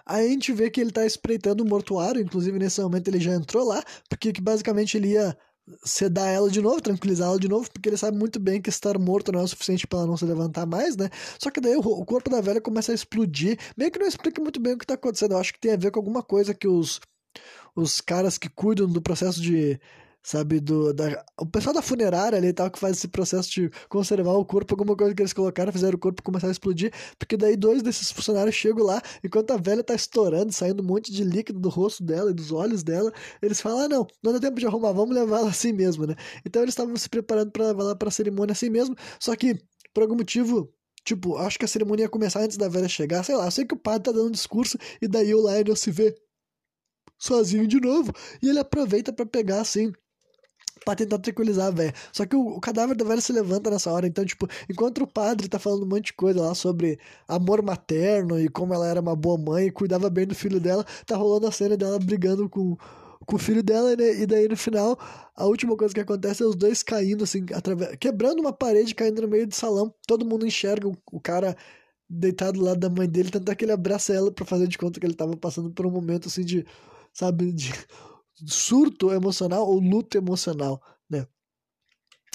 Aí a gente vê que ele tá espreitando o mortuário, inclusive nesse momento ele já entrou lá, porque basicamente ele ia sedar ela de novo, tranquilizar ela de novo, porque ele sabe muito bem que estar morto não é o suficiente para ela não se levantar mais, né? Só que daí o, o, corpo da velha começa a explodir, meio que não explica muito bem o que tá acontecendo. Eu acho que tem a ver com alguma coisa que os, os caras que cuidam do processo de sabe, do, da, o pessoal da funerária ali e tal, que faz esse processo de conservar o corpo, alguma coisa que eles colocaram, fizeram o corpo começar a explodir, porque daí dois desses funcionários chegam lá, enquanto a velha tá estourando, saindo um monte de líquido do rosto dela e dos olhos dela, eles falam, ah, não, não dá tempo de arrumar, vamos levar ela assim mesmo, né? Então eles estavam se preparando para levar ela pra cerimônia assim mesmo, só que, por algum motivo, Tipo, acho que a cerimônia ia começar antes da velha chegar, sei lá. Eu sei que o padre tá dando um discurso e daí o Lionel se vê sozinho de novo e ele aproveita para pegar assim pra tentar tranquilizar a velha. Só que o, o, cadáver da velha se levanta nessa hora. Então, tipo, enquanto o padre tá falando um monte de coisa lá sobre amor materno e como ela era uma boa mãe e cuidava bem do filho dela, tá rolando a cena dela brigando com, com o filho dela, né? E daí no final, a última coisa que acontece é os dois caindo, assim, através, quebrando uma parede, caindo no meio do salão. Todo mundo enxerga o, o cara deitado do lado da mãe dele, tanto é que ele abraça ela para fazer de conta que ele tava passando por um momento assim de, sabe, de surto emocional ou luto emocional?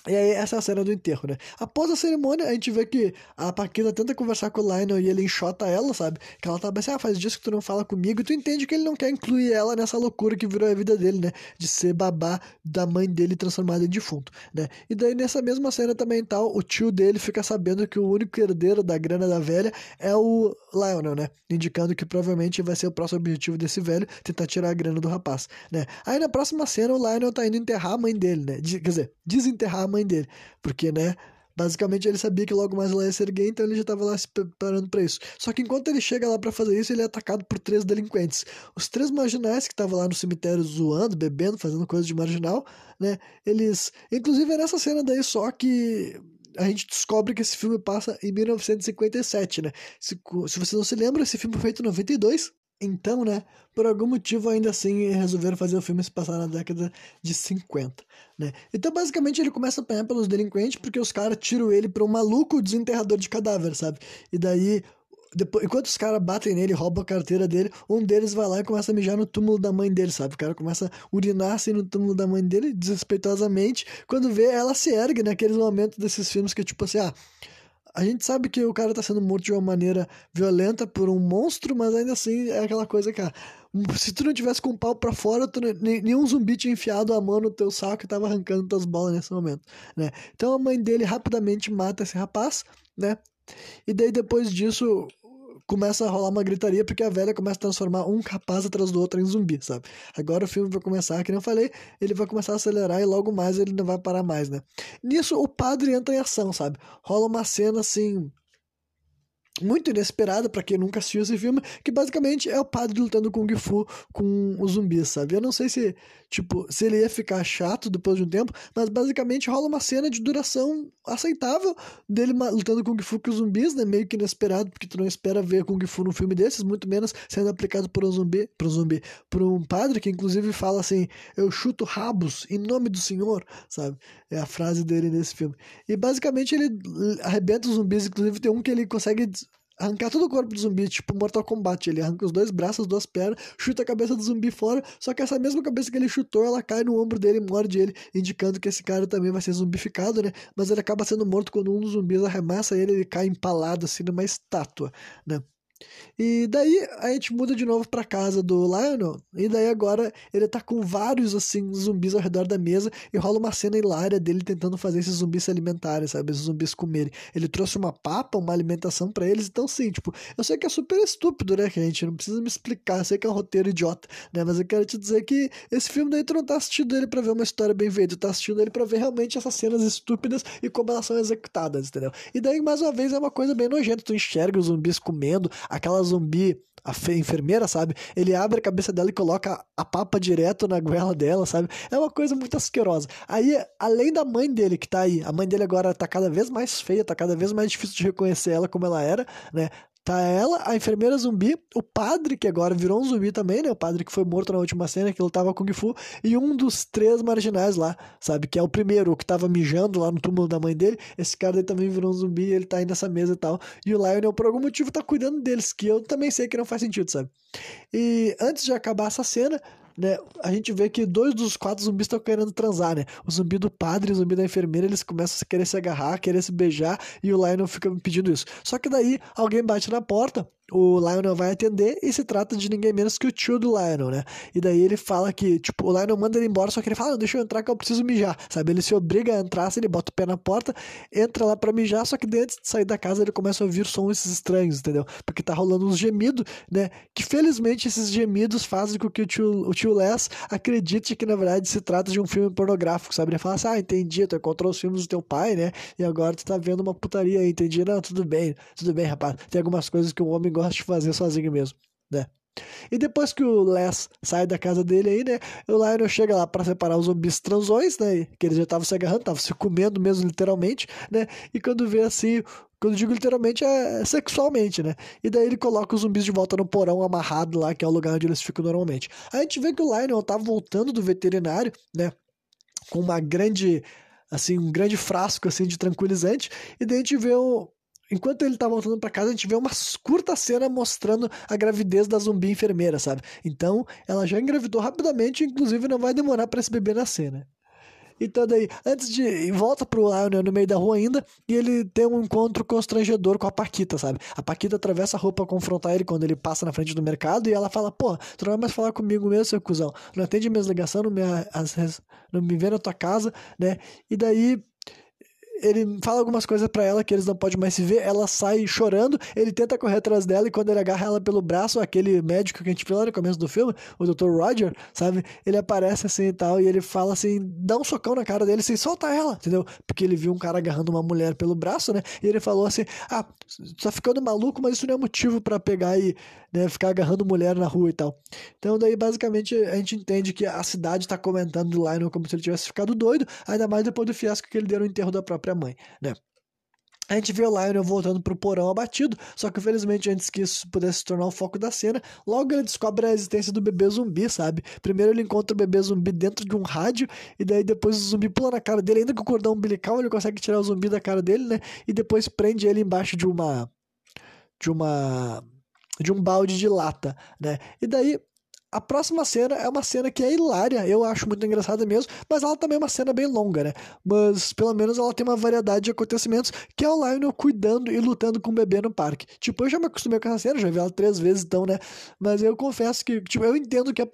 E aí, essa é a cena do enterro, né? Após a cerimônia, a gente vê que a Paquita tenta conversar com o Lionel e ele enxota ela, sabe? Que ela tá assim, ah, faz dias que tu não fala comigo. E tu entende que ele não quer incluir ela nessa loucura que virou a vida dele, né? De ser babá da mãe dele transformada em defunto, né? E daí, nessa mesma cena também, tal, o tio dele fica sabendo que o único herdeiro da grana da velha é o Lionel, né? Indicando que provavelmente vai ser o próximo objetivo desse velho, tentar tirar a grana do rapaz, né? Aí, na próxima cena, o Lionel tá indo enterrar a mãe dele, né? Quer dizer, desenterrar a mãe dele. Porque, né? Basicamente ele sabia que logo mais ela ia ser gay, então ele já estava lá se preparando para isso. Só que enquanto ele chega lá para fazer isso, ele é atacado por três delinquentes. Os três marginais que estavam lá no cemitério zoando, bebendo, fazendo coisa de marginal, né? Eles. Inclusive é nessa cena daí só que a gente descobre que esse filme passa em 1957, né? Se, se você não se lembra, esse filme foi feito em 92. Então, né, por algum motivo ainda assim resolveram fazer o filme se passar na década de 50, né? Então, basicamente, ele começa a apanhar pelos delinquentes porque os caras tiram ele pra um maluco desenterrador de cadáver, sabe? E daí, depois, enquanto os caras batem nele, roubam a carteira dele, um deles vai lá e começa a mijar no túmulo da mãe dele, sabe? O cara começa a urinar assim no túmulo da mãe dele, desrespeitosamente, quando vê, ela se ergue naqueles momentos desses filmes que, tipo assim, ah a gente sabe que o cara tá sendo morto de uma maneira violenta por um monstro, mas ainda assim é aquela coisa, cara. Se tu não tivesse com o pau pra fora, tu, nenhum zumbi tinha enfiado a mão no teu saco e tava arrancando tuas bolas nesse momento, né? Então a mãe dele rapidamente mata esse rapaz, né? E daí depois disso, começa a rolar uma gritaria porque a velha começa a transformar um capaz atrás do outro em zumbi, sabe? Agora o filme vai começar, que nem eu falei, ele vai começar a acelerar e logo mais ele não vai parar mais, né? Nisso o padre entra em ação, sabe? Rola uma cena assim muito inesperada para quem nunca assistiu esse filme, que basicamente é o padre lutando Kung Fu com os zumbis, sabe? Eu não sei se, tipo, se ele ia ficar chato depois de um tempo, mas basicamente rola uma cena de duração aceitável dele lutando Kung Fu com os zumbis, né? Meio que inesperado, porque tu não espera ver Kung Fu num filme desses, muito menos sendo aplicado por um zumbi, por um zumbi, por um padre que inclusive fala assim: "Eu chuto rabos em nome do Senhor", sabe? É a frase dele nesse filme. E basicamente ele arrebenta os zumbis, inclusive tem um que ele consegue arrancar todo o corpo do zumbi, tipo Mortal Kombat. Ele arranca os dois braços, as duas pernas, chuta a cabeça do zumbi fora, só que essa mesma cabeça que ele chutou, ela cai no ombro dele e morde ele, indicando que esse cara também vai ser zumbificado, né? Mas ele acaba sendo morto quando um dos zumbis arremessa ele, ele cai empalado assim numa estátua, né? E daí a gente muda de novo pra casa do Lionel. E daí agora ele tá com vários, assim, zumbis ao redor da mesa. E rola uma cena hilária dele tentando fazer esses zumbis se alimentarem, sabe? Esses zumbis comerem. Ele trouxe uma papa, uma alimentação para eles. Então, sim, tipo, eu sei que é super estúpido, né, gente? Não precisa me explicar. Eu sei que é um roteiro idiota, né? Mas eu quero te dizer que esse filme daí tu não tá assistindo ele pra ver uma história bem feita. Tu tá assistindo ele pra ver realmente essas cenas estúpidas e como elas são executadas, entendeu? E daí, mais uma vez, é uma coisa bem nojenta. Tu enxerga os zumbis comendo aquela zumbi, a enfermeira, sabe? Ele abre a cabeça dela e coloca a papa direto na goela dela, sabe? É uma coisa muito asquerosa. Aí, além da mãe dele que tá aí, a mãe dele agora tá cada vez mais feia, tá cada vez mais difícil de reconhecer ela como ela era, né? Tá ela, a enfermeira zumbi, o padre, que agora virou um zumbi também, né? O padre que foi morto na última cena, que lutava Kung Fu, e um dos três marginais lá, sabe? Que é o primeiro, o que tava mijando lá no túmulo da mãe dele. Esse cara daí também virou um zumbi, ele tá aí nessa mesa e tal. E o Lionel, por algum motivo, tá cuidando deles, que eu também sei que não faz sentido, sabe? E antes de acabar essa cena, né, a gente vê que dois dos quatro zumbis estão querendo transar, né? O zumbi do padre e o zumbi da enfermeira, eles começam a querer se agarrar, querer se beijar, e o Lionel fica pedindo isso. Só que daí alguém bate na porta, o Lionel vai atender e se trata de ninguém menos que o tio do Lionel, né? E daí ele fala que, tipo, o Lionel manda ele embora, só que ele fala, não, deixa eu entrar que eu preciso mijar, sabe? Ele se obriga a entrar, assim, ele bota o pé na porta, entra lá para mijar, só que antes de sair da casa ele começa a ouvir sons estranhos, entendeu? Porque tá rolando uns gemidos, né? Que felizmente esses gemidos fazem com que o tio, o tio Les acredite que na verdade se trata de um filme pornográfico, sabe? Ele fala assim, ah, entendi, tu encontrou os filmes do teu pai, né? E agora tu tá vendo uma putaria aí, entendi? Não, tudo bem, tudo bem, rapaz. Tem algumas coisas que um homem gosta de fazer sozinho mesmo, né? E depois que o Les sai da casa dele aí, né? O Lionel chega lá para separar os zumbis transões, né? Que eles já estavam se agarrando, estavam se comendo mesmo, literalmente, né? E quando vê assim, quando digo literalmente é sexualmente, né? E daí ele coloca os zumbis de volta no porão amarrado lá, que é o lugar onde eles ficam normalmente. Aí a gente vê que o Lionel tá voltando do veterinário, né? Com uma grande assim, um grande frasco assim de tranquilizante, e daí a gente vê o, enquanto ele tá voltando para casa, a gente vê uma curta cena mostrando a gravidez da zumbi enfermeira, sabe? Então, ela já engravidou rapidamente, inclusive não vai demorar para esse bebê nascer, né? Então daí, antes de. Volta pro Lionel no meio da rua ainda, e ele tem um encontro constrangedor com a Paquita, sabe? A Paquita atravessa a rua pra confrontar ele quando ele passa na frente do mercado, e ela fala, pô, tu não vai mais falar comigo mesmo, seu cuzão. Não atende minhas ligações, não me, as, não me vê na tua casa, né? E daí ele fala algumas coisas para ela que eles não podem mais se ver, ela sai chorando, ele tenta correr atrás dela e quando ele agarra ela pelo braço, aquele médico que a gente viu lá no começo do filme, o Dr. Roger, sabe? Ele aparece assim e tal e ele fala assim, dá um socão na cara dele assim, solta ela, entendeu? Porque ele viu um cara agarrando uma mulher pelo braço, né? E ele falou assim: "Ah, tá ficando maluco, mas isso não é motivo para pegar e né, ficar agarrando mulher na rua e tal". Então daí basicamente a gente entende que a cidade tá comentando do Lionel como se ele tivesse ficado doido, ainda mais depois do fiasco que ele deu no enterro da própria própria mãe, né? A gente vê o Lionel voltando pro porão abatido, só que infelizmente antes que isso pudesse se tornar o foco da cena, logo ele descobre a existência do bebê zumbi, sabe? Primeiro ele encontra o bebê zumbi dentro de um rádio, e daí depois o zumbi pula na cara dele, ainda com o cordão umbilical ele consegue tirar o zumbi da cara dele, né? E depois prende ele embaixo de uma. de uma. de um balde de lata, né? E daí a próxima cena é uma cena que é hilária, eu acho muito engraçada mesmo, mas ela também é uma cena bem longa, né? Mas pelo menos ela tem uma variedade de acontecimentos, que é o Lionel cuidando e lutando com o bebê no parque. Tipo, eu já me acostumei com essa cena, já vi ela três vezes, então, né? Mas eu confesso que, tipo, eu entendo que a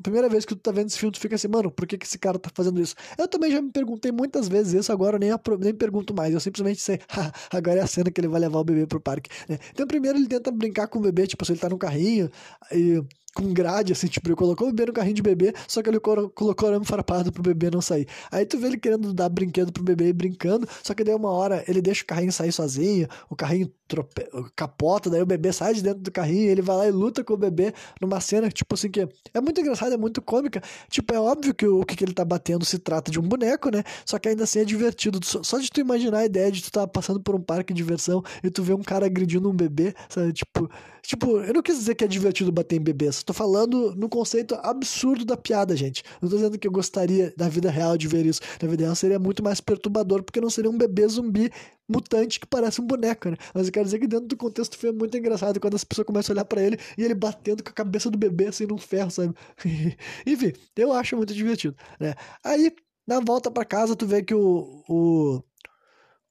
primeira vez que tu tá vendo esse filme, tu fica assim, mano, por que, que esse cara tá fazendo isso? Eu também já me perguntei muitas vezes isso, agora eu nem, nem pergunto mais, eu simplesmente sei, agora é a cena que ele vai levar o bebê pro parque, né? Então, primeiro ele tenta brincar com o bebê, tipo, se ele tá no carrinho, e com grade, assim, tipo, ele colocou o bebê no carrinho de bebê, só que ele colocou arame farpado pro bebê não sair. Aí tu vê ele querendo dar brinquedo pro bebê brincando, só que daí uma hora ele deixa o carrinho sair sozinho, o carrinho trope... capota, daí o bebê sai de dentro do carrinho, ele vai lá e luta com o bebê numa cena, tipo assim, que é muito engraçada, é muito cômica. Tipo, é óbvio que o, que, ele tá batendo se trata de um boneco, né? Só que ainda assim é divertido. Só, só de tu imaginar a ideia de tu tá passando por um parque de diversão e tu vê um cara agredindo um bebê, sabe? Tipo, tipo, eu não quis dizer que é divertido bater em bebês. Tô falando no conceito absurdo da piada, gente. Não tô dizendo que eu gostaria da vida real de ver isso. Na vida real seria muito mais perturbador, porque não seria um bebê zumbi mutante que parece um boneco, né? Mas eu quero dizer que dentro do contexto foi muito engraçado quando as pessoas começam a olhar para ele e ele batendo com a cabeça do bebê assim num ferro, sabe? Enfim, eu acho muito divertido, né? Aí, na volta para casa, tu vê que o, o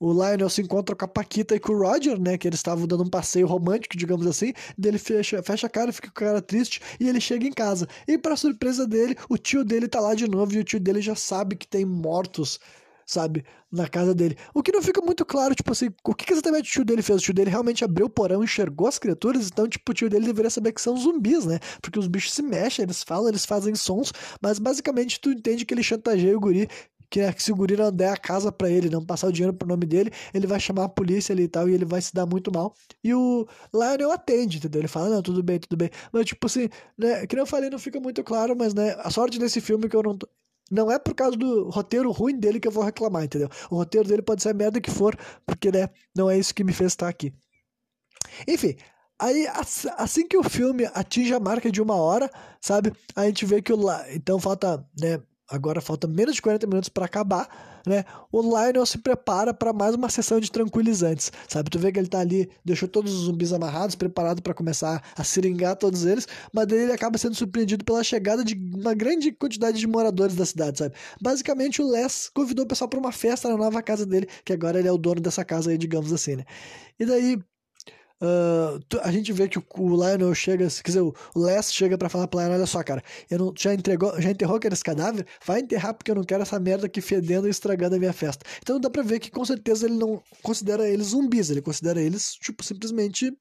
o Lionel se encontra com a Paquita e com o Roger, né? Que eles estavam dando um passeio romântico, digamos assim. Dele fecha, fecha a cara, fica com a cara triste e ele chega em casa. E para surpresa dele, o tio dele tá lá de novo e o tio dele já sabe que tem mortos sabe, na casa dele. O que não fica muito claro, tipo assim, o que exatamente o tio dele fez? O tio dele realmente abriu o porão, enxergou as criaturas, então, tipo, o tio dele deveria saber que são zumbis, né? Porque os bichos se mexem, eles falam, eles fazem sons, mas basicamente tu entende que ele chantageia o guri que, é, que se o der a casa para ele, não passar o dinheiro pro nome dele, ele vai chamar a polícia ali e tal, e ele vai se dar muito mal. E o Lionel atende, entendeu? Ele fala, não, tudo bem, tudo bem. Mas, tipo assim, né, que eu falei, não fica muito claro, mas, né, a sorte desse filme é que eu não tô... Não é por causa do roteiro ruim dele que eu vou reclamar, entendeu? O roteiro dele pode ser a merda que for, porque, né, não é isso que me fez estar aqui. Enfim, Aí, assim que o filme atinge a marca de uma hora, sabe? A gente vê que o. Então falta, né? Agora falta menos de 40 minutos para acabar, né? O Lionel se prepara para mais uma sessão de tranquilizantes, sabe? Tu vê que ele tá ali, deixou todos os zumbis amarrados, preparado para começar a seringar todos eles, mas daí ele acaba sendo surpreendido pela chegada de uma grande quantidade de moradores da cidade, sabe? Basicamente o Les convidou o pessoal para uma festa na nova casa dele, que agora ele é o dono dessa casa aí, digamos assim, né? E daí Uh, a gente vê que o, o Lionel chega, quer dizer, o Les chega para falar pro Lionel, olha só, cara, eu não, já entregou, já enterrou aqueles cadáveres? Vai enterrar porque eu não quero essa merda aqui fedendo e estragando a minha festa. Então dá pra ver que com certeza ele não considera eles zumbis, ele considera eles, tipo, simplesmente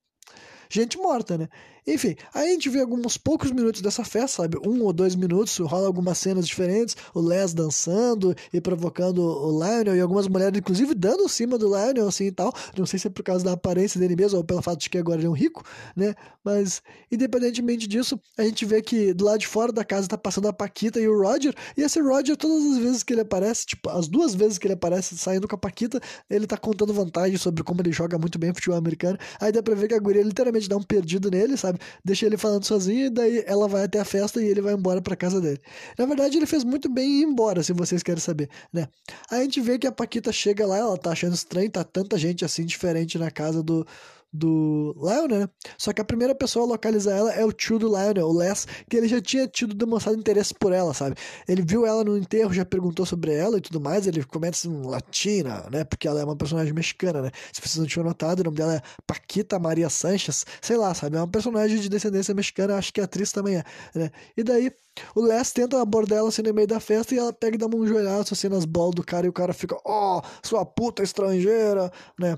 gente morta, né? Enfim, aí a gente vê alguns poucos minutos dessa festa, sabe? Um ou dois minutos, rola algumas cenas diferentes, o Les dançando e provocando o Lionel, e algumas mulheres, inclusive, dando em cima do Lionel, assim e tal. Não sei se é por causa da aparência dele mesmo, ou pelo fato de que agora ele é um rico, né? Mas, independentemente disso, a gente vê que do lado de fora da casa tá passando a Paquita e o Roger, e esse Roger, todas as vezes que ele aparece, tipo, as duas vezes que ele aparece saindo com a Paquita, ele tá contando vantagens sobre como ele joga muito bem futebol americano. Aí dá pra ver que a guria literalmente dá um perdido nele, sabe? Sabe? Deixa ele falando sozinho e daí ela vai até a festa e ele vai embora para casa dele. Na verdade, ele fez muito bem ir embora, se vocês querem saber, né? Aí a gente vê que a Paquita chega lá, ela tá achando estranho, tá tanta gente assim diferente na casa do do Lionel, né? Só que a primeira pessoa a localizar ela é o tio do Lionel, o Les, que ele já tinha tido demonstrado interesse por ela, sabe? Ele viu ela no enterro, já perguntou sobre ela e tudo mais, ele começa em latina, né? Porque ela é uma personagem mexicana, né? Se vocês não tinham notado, o nome dela é Paquita Maria Sanches, sei lá, sabe? É uma personagem de descendência mexicana, acho que a atriz também é, né? E daí o Les tenta abordar ela assim no meio da festa e ela pega e dá um joelhaço assim nas bolas do cara e o cara fica, ó, oh, sua puta estrangeira, né?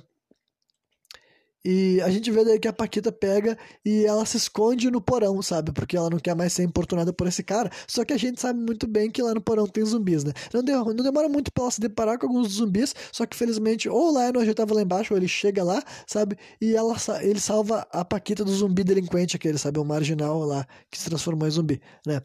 E a gente vê daí que a Paquita pega e ela se esconde no porão, sabe? Porque ela não quer mais ser importunada por esse cara. Só que a gente sabe muito bem que lá no porão tem zumbis, né? Não, não demora muito pra ela se deparar com alguns zumbis, só que felizmente ou o Lionel já tava lá embaixo, ou ele chega lá, sabe? E ela, ele salva a Paquita do zumbi delinquente, aquele, sabe? O marginal lá que se transformou em zumbi, né?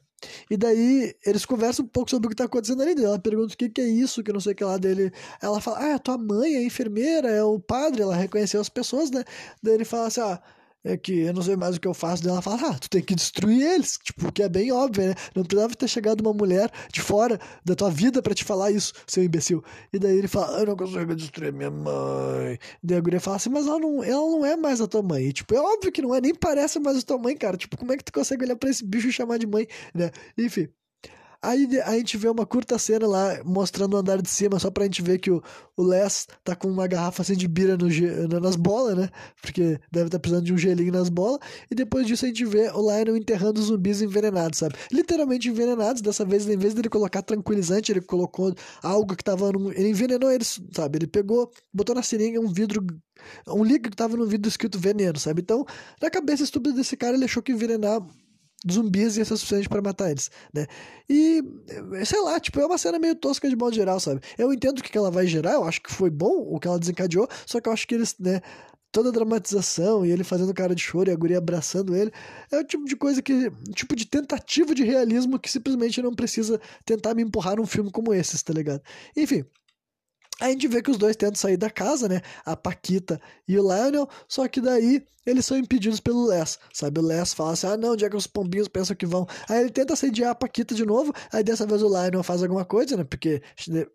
E daí eles conversam um pouco sobre o que tá acontecendo ali. Ela pergunta o que, que é isso, que não sei o que lá dele. Ela fala, ah, é tua mãe é enfermeira, é o padre, ela reconheceu as pessoas, né? Daí ele fala assim, ah é que eu não sei mais o que eu faço. Daí ela fala, ah, tu tem que destruir eles. Tipo, que é bem óbvio, né? Não precisava ter chegado uma mulher de fora da tua vida para te falar isso, seu imbecil. E daí ele fala, eu não consigo destruir minha mãe. Daí a guria fala assim, mas ela não, ela não é mais a tua mãe. E, tipo, é óbvio que não é, nem parece mais a tua mãe, cara. Tipo, como é que tu consegue olhar pra esse bicho e chamar de mãe, né? Enfim. Aí a gente vê uma curta cena lá mostrando o andar de cima, só pra gente ver que o, o Les tá com uma garrafa assim de bira no, nas bolas, né? Porque deve estar tá precisando de um gelinho nas bolas. E depois disso a gente vê o Lionel enterrando zumbis envenenados, sabe? Literalmente envenenados. Dessa vez, em vez dele colocar tranquilizante, ele colocou algo que tava. No, ele envenenou eles, sabe? Ele pegou, botou na seringa um vidro. Um líquido que tava no vidro escrito veneno, sabe? Então, na cabeça estúpida desse cara, ele achou que envenenar zumbis ia ser suficiente para matar eles, né? E, sei lá, tipo, é uma cena meio tosca de modo geral, sabe? Eu entendo o que ela vai gerar, eu acho que foi bom o que ela desencadeou, só que eu acho que eles, né, toda a dramatização e ele fazendo cara de choro e a guria abraçando ele, é o tipo de coisa que, tipo de tentativa de realismo que simplesmente não precisa tentar me empurrar num filme como esse, tá ligado? Enfim, a gente vê que os dois tentam sair da casa, né? A Paquita e o Lionel, só que daí eles são impedidos pelo Les, sabe? O Les fala assim: ah, não, onde é que os pombinhos pensam que vão? Aí ele tenta sediar a Paquita de novo, aí dessa vez o Lionel faz alguma coisa, né? Porque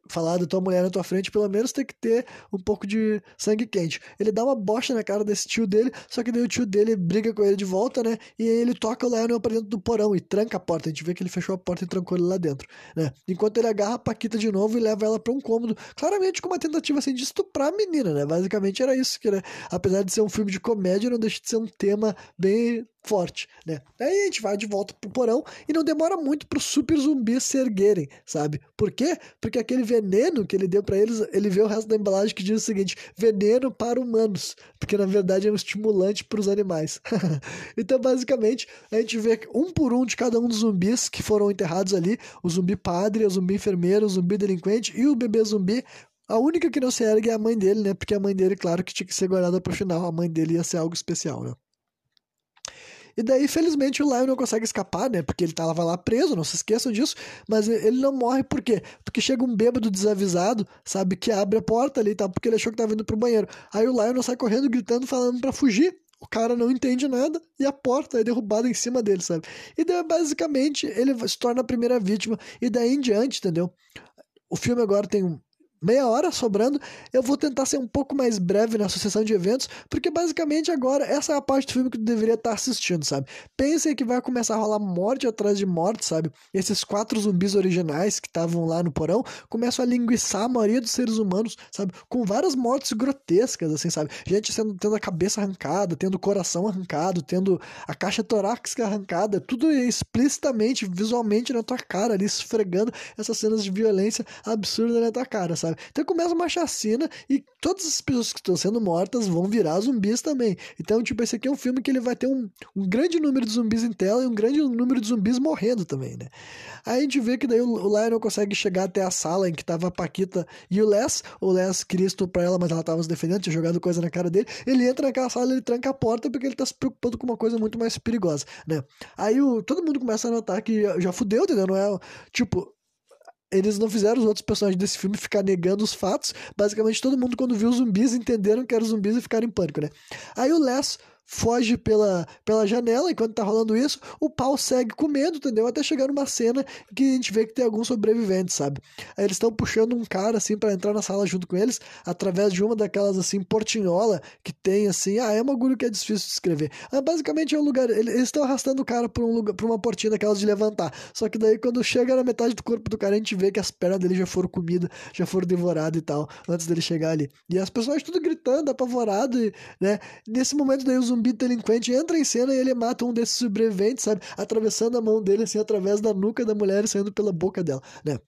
falar da tua mulher na tua frente, pelo menos tem que ter um pouco de sangue quente. Ele dá uma bocha na cara desse tio dele, só que daí o tio dele briga com ele de volta, né? E ele toca o Lionel pra dentro do porão e tranca a porta. A gente vê que ele fechou a porta e trancou ele lá dentro, né? Enquanto ele agarra a Paquita de novo e leva ela pra um cômodo, claramente com uma tentativa assim de estuprar a menina, né? Basicamente era isso que, né? Apesar de ser um filme de comédia, não deixa de ser um tema bem forte, né? Aí a gente vai de volta pro porão e não demora muito para os super zumbis se erguerem, sabe? Por quê? Porque aquele veneno que ele deu para eles, ele vê o resto da embalagem que diz o seguinte: veneno para humanos, porque na verdade é um estimulante para os animais. então, basicamente, a gente vê um por um de cada um dos zumbis que foram enterrados ali: o zumbi padre, o zumbi enfermeiro, o zumbi delinquente e o bebê zumbi a única que não se ergue é a mãe dele, né? Porque a mãe dele, claro, que tinha que ser guardada pro final. A mãe dele ia ser algo especial, né? E daí, felizmente, o Lion não consegue escapar, né? Porque ele tava lá preso, não se esqueçam disso. Mas ele não morre por quê? Porque chega um bêbado desavisado, sabe? Que abre a porta ali tá? porque ele achou que tava indo pro banheiro. Aí o Lion sai correndo, gritando, falando para fugir. O cara não entende nada e a porta é derrubada em cima dele, sabe? E daí, basicamente, ele se torna a primeira vítima. E daí em diante, entendeu? O filme agora tem meia hora sobrando. Eu vou tentar ser um pouco mais breve na sucessão de eventos, porque basicamente agora essa é a parte do filme que tu deveria estar assistindo, sabe? Pensem que vai começar a rolar morte atrás de morte, sabe? Esses quatro zumbis originais que estavam lá no porão começam a linguiçar a maioria dos seres humanos, sabe? Com várias mortes grotescas, assim, sabe? Gente sendo, tendo a cabeça arrancada, tendo o coração arrancado, tendo a caixa torácica arrancada, tudo explicitamente, visualmente na tua cara ali, esfregando essas cenas de violência absurda na tua cara, sabe? Então começa uma chacina e todas as pessoas que estão sendo mortas vão virar zumbis também. Então, tipo, esse aqui é um filme que ele vai ter um, um grande número de zumbis em tela e um grande número de zumbis morrendo também, né? Aí a gente vê que daí o, o Lionel consegue chegar até a sala em que tava a Paquita e o Les. O Les queria estuprar ela, mas ela tava se defendendo, tinha jogado coisa na cara dele. Ele entra naquela sala, ele tranca a porta porque ele tá se preocupando com uma coisa muito mais perigosa, né? Aí o, todo mundo começa a notar que já fudeu, entendeu? Não é, tipo, eles não fizeram os outros personagens desse filme ficar negando os fatos. Basicamente, todo mundo, quando viu os zumbis, entenderam que eram zumbis e ficaram em pânico, né? Aí o Les foge pela, pela janela enquanto tá rolando isso, o pau segue com medo, entendeu? Até chegar numa cena que a gente vê que tem alguns sobreviventes, sabe? Aí eles estão puxando um cara assim para entrar na sala junto com eles, através de uma daquelas assim portinhola que tem assim, ah, é um bagulho que é difícil de escrever. Ah, basicamente é um lugar, eles estão arrastando o cara por um lugar, por uma portinha daquelas de levantar. Só que daí quando chega na metade do corpo do cara, a gente vê que as pernas dele já foram comidas, já foram devoradas e tal, antes dele chegar ali. E as pessoas tudo gritando, apavorado, né? Nesse momento daí os zumbi delinquente entra em cena e ele mata um desses sobreviventes, sabe? Atravessando a mão dele, assim, através da nuca da mulher e saindo pela boca dela, né?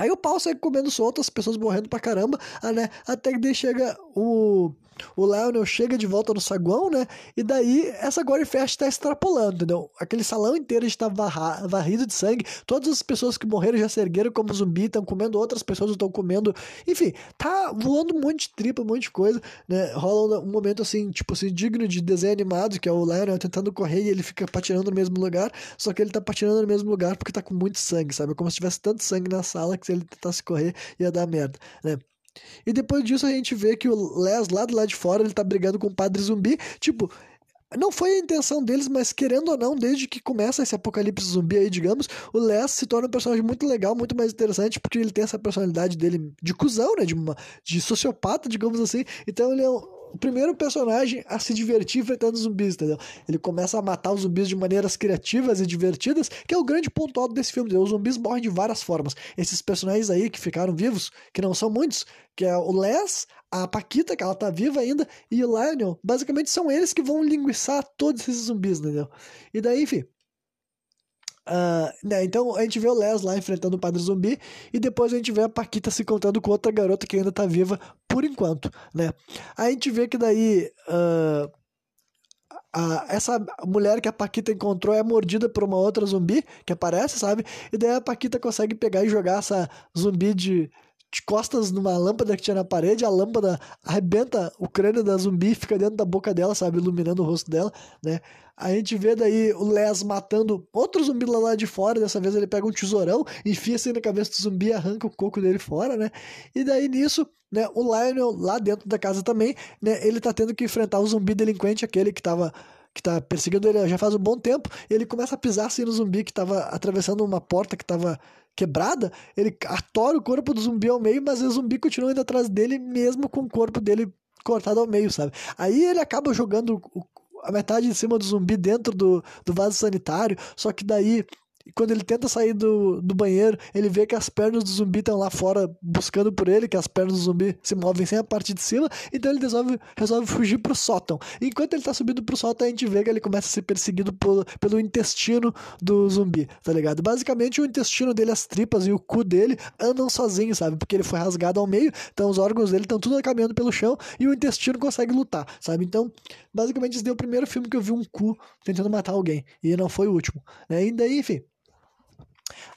Aí o pau segue comendo solto, as pessoas morrendo pra caramba, ah, né? Até que chega o o Lionel chega de volta no saguão, né? E daí essa Gore Fest tá extrapolando, entendeu? Aquele salão inteiro está varrido de sangue, todas as pessoas que morreram já se ergueram como zumbi, estão comendo outras pessoas, estão comendo. Enfim, tá voando um monte de tripa, um monte de coisa, né? Rola um momento assim, tipo assim, digno de desenho animado, que é o Lionel tentando correr e ele fica patinando no mesmo lugar, só que ele tá patinando no mesmo lugar porque tá com muito sangue, sabe? É como se tivesse tanto sangue na sala que se ele tentasse correr ia dar merda, né? E depois disso a gente vê que o Les lá do lado de fora ele tá brigando com o Padre Zumbi. Tipo, não foi a intenção deles, mas querendo ou não, desde que começa esse apocalipse zumbi aí, digamos, o Les se torna um personagem muito legal, muito mais interessante, porque ele tem essa personalidade dele de cuzão, né? De, uma, de sociopata, digamos assim. Então ele é um o primeiro personagem a se divertir enfrentando zumbis, entendeu? Ele começa a matar os zumbis de maneiras criativas e divertidas, que é o grande ponto alto desse filme. Entendeu? Os zumbis morrem de várias formas. Esses personagens aí que ficaram vivos, que não são muitos, que é o Les, a Paquita, que ela tá viva ainda, e o Lionel, basicamente são eles que vão linguiçar todos esses zumbis, entendeu? E daí, enfim, Uh, né, então a gente vê o Les lá enfrentando o Padre Zumbi e depois a gente vê a Paquita se contando com outra garota que ainda tá viva por enquanto, né? A gente vê que daí uh, a, essa mulher que a Paquita encontrou é mordida por uma outra zumbi que aparece, sabe? E daí a Paquita consegue pegar e jogar essa zumbi de, de costas numa lâmpada que tinha na parede, a lâmpada arrebenta o crânio da zumbi fica dentro da boca dela, sabe? Iluminando o rosto dela, né? A gente vê daí o Les matando outro zumbi lá, lá de fora. Dessa vez ele pega um tesourão, enfia assim na cabeça do zumbi arranca o coco dele fora, né? E daí nisso, né, o Lionel lá dentro da casa também, né? Ele tá tendo que enfrentar o zumbi delinquente, aquele que tava que tá perseguindo ele já faz um bom tempo, ele começa a pisar assim no zumbi que tava atravessando uma porta que tava quebrada, ele atora o corpo do zumbi ao meio, mas o zumbi continua indo atrás dele, mesmo com o corpo dele cortado ao meio, sabe? Aí ele acaba jogando o, a metade em cima do zumbi dentro do, do vaso sanitário, só que daí e quando ele tenta sair do, do banheiro, ele vê que as pernas do zumbi estão lá fora buscando por ele, que as pernas do zumbi se movem sem a parte de cima, então ele resolve, resolve fugir pro sótão. Enquanto ele tá subindo pro sótão, a gente vê que ele começa a ser perseguido por, pelo intestino do zumbi, tá ligado? Basicamente, o intestino dele, as tripas e o cu dele andam sozinhos, sabe? Porque ele foi rasgado ao meio, então os órgãos dele estão tudo caminhando pelo chão e o intestino consegue lutar, sabe? Então, basicamente, esse é o primeiro filme que eu vi um cu tentando matar alguém, e não foi o último, né? E enfim.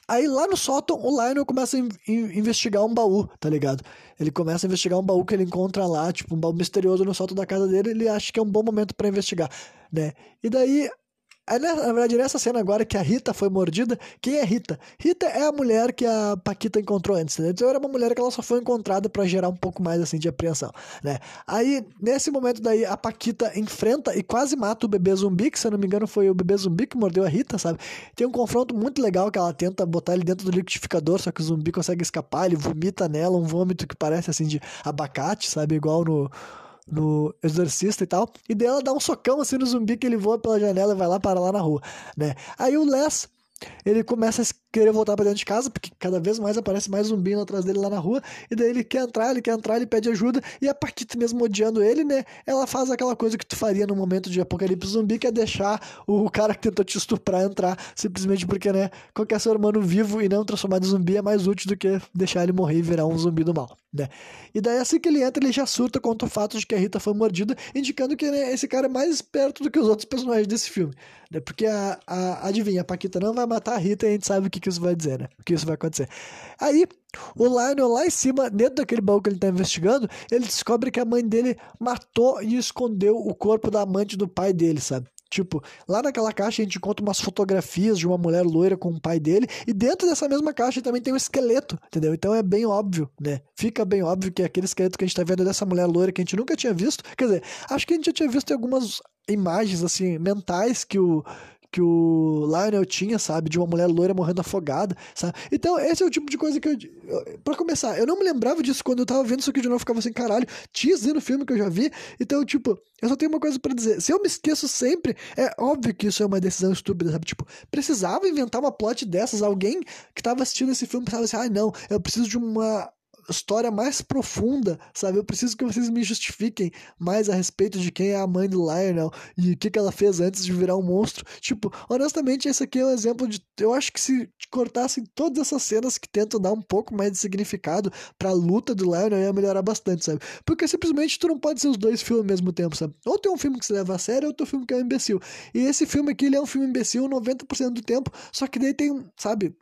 Aí lá no sótão, o Lionel começa a in investigar um baú, tá ligado? Ele começa a investigar um baú que ele encontra lá, tipo um baú misterioso no sótão da casa dele, ele acha que é um bom momento para investigar, né? E daí Aí, na verdade, nessa cena agora que a Rita foi mordida, quem é Rita? Rita é a mulher que a Paquita encontrou antes, né? Então era uma mulher que ela só foi encontrada para gerar um pouco mais, assim, de apreensão, né? Aí, nesse momento daí, a Paquita enfrenta e quase mata o bebê zumbi, que se eu não me engano foi o bebê zumbi que mordeu a Rita, sabe? Tem um confronto muito legal que ela tenta botar ele dentro do liquidificador, só que o zumbi consegue escapar, ele vomita nela um vômito que parece, assim, de abacate, sabe? Igual no no Exorcista e tal, e dela dá um socão assim no zumbi que ele voa pela janela e vai lá para lá na rua, né? Aí o Les ele começa a querer voltar para dentro de casa, porque cada vez mais aparece mais zumbi atrás dele lá na rua, e daí ele quer entrar, ele quer entrar, ele pede ajuda, e a Paquita mesmo odiando ele, né, ela faz aquela coisa que tu faria no momento de apocalipse zumbi, que é deixar o cara que tentou te estuprar entrar, simplesmente porque, né, qualquer ser humano vivo e não transformado em zumbi é mais útil do que deixar ele morrer e virar um zumbi do mal, né. E daí assim que ele entra, ele já surta contra o fato de que a Rita foi mordida, indicando que né, esse cara é mais esperto do que os outros personagens desse filme, né, porque a, a adivinha, a Paquita não vai matar a Rita e a gente sabe o que, que isso vai dizer, né? O que isso vai acontecer. Aí, o Lionel lá em cima, dentro daquele baú que ele tá investigando, ele descobre que a mãe dele matou e escondeu o corpo da amante do pai dele, sabe? Tipo, lá naquela caixa a gente encontra umas fotografias de uma mulher loira com o pai dele, e dentro dessa mesma caixa também tem um esqueleto, entendeu? Então é bem óbvio, né? Fica bem óbvio que aquele esqueleto que a gente tá vendo dessa mulher loira que a gente nunca tinha visto, quer dizer, acho que a gente já tinha visto em algumas imagens, assim, mentais que o que o Lionel tinha, sabe? De uma mulher loira morrendo afogada, sabe? Então, esse é o tipo de coisa que eu. para começar, eu não me lembrava disso quando eu tava vendo isso aqui de novo, ficava assim, caralho, tinha no filme que eu já vi. Então, tipo, eu só tenho uma coisa para dizer. Se eu me esqueço sempre, é óbvio que isso é uma decisão estúpida, sabe? Tipo, precisava inventar uma plot dessas. Alguém que tava assistindo esse filme pensava assim, ah, não, eu preciso de uma história mais profunda, sabe? Eu preciso que vocês me justifiquem mais a respeito de quem é a mãe do Lionel e o que, que ela fez antes de virar um monstro. Tipo, honestamente, esse aqui é um exemplo de. Eu acho que se cortassem todas essas cenas que tentam dar um pouco mais de significado pra luta do Lionel, ia melhorar bastante, sabe? Porque simplesmente tu não pode ser os dois filmes ao mesmo tempo, sabe? Ou tem um filme que se leva a sério, ou tem um filme que é um imbecil. E esse filme aqui, ele é um filme imbecil 90% do tempo, só que daí tem, sabe?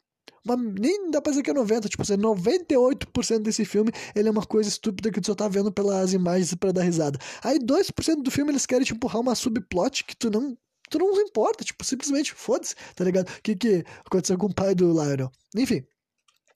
Nem dá pra dizer que é 90, tipo, assim, 98% desse filme ele é uma coisa estúpida que tu só tá vendo pelas imagens para dar risada. Aí 2% do filme eles querem te empurrar uma subplot que tu não tu não importa, tipo, simplesmente foda-se, tá ligado? O que que aconteceu com o pai do Lionel? Enfim,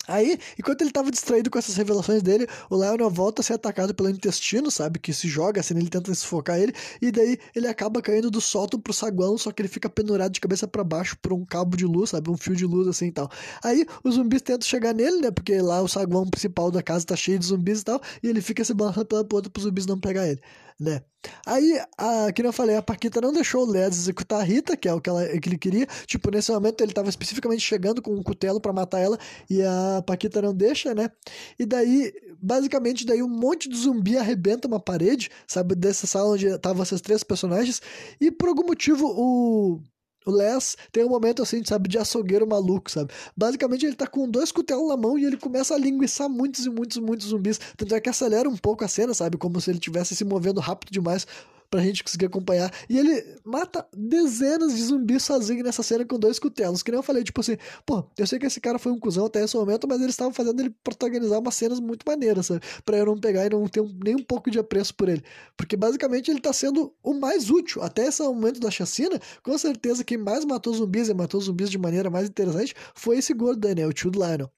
Aí, enquanto ele tava distraído com essas revelações dele, o Lionel volta a ser atacado pelo intestino, sabe? Que se joga assim, ele tenta sufocar ele, e daí ele acaba caindo do sótão pro saguão, só que ele fica pendurado de cabeça para baixo por um cabo de luz, sabe? Um fio de luz assim e tal. Aí os zumbis tentam chegar nele, né? Porque lá o saguão principal da casa tá cheio de zumbis e tal, e ele fica se balançando pela ponta pros zumbis não pegar ele né? Aí, a, que eu falei, a Paquita não deixou o Leds executar a Rita, que é o que, ela, que ele queria. Tipo, nesse momento ele estava especificamente chegando com um cutelo para matar ela e a Paquita não deixa, né? E daí, basicamente, daí um monte de zumbi arrebenta uma parede, sabe? Dessa sala onde estavam essas três personagens. E por algum motivo o o Les tem um momento assim, sabe, de açougueiro maluco, sabe? Basicamente ele tá com dois cutelos na mão e ele começa a linguiçar muitos e muitos, muitos zumbis. Tanto é que acelera um pouco a cena, sabe? Como se ele estivesse se movendo rápido demais pra gente conseguir acompanhar. E ele mata dezenas de zumbis sozinho nessa cena com dois cutelos. Que nem eu falei, tipo assim, pô, eu sei que esse cara foi um cuzão até esse momento, mas eles estavam fazendo ele protagonizar umas cenas muito maneiras, sabe? Pra eu não pegar e não ter nem um pouco de apreço por ele. Porque basicamente ele tá sendo o mais útil. Até esse momento da chacina, com certeza quem mais matou zumbis e matou zumbis de maneira mais interessante foi esse gordo, né? O tio do Lionel.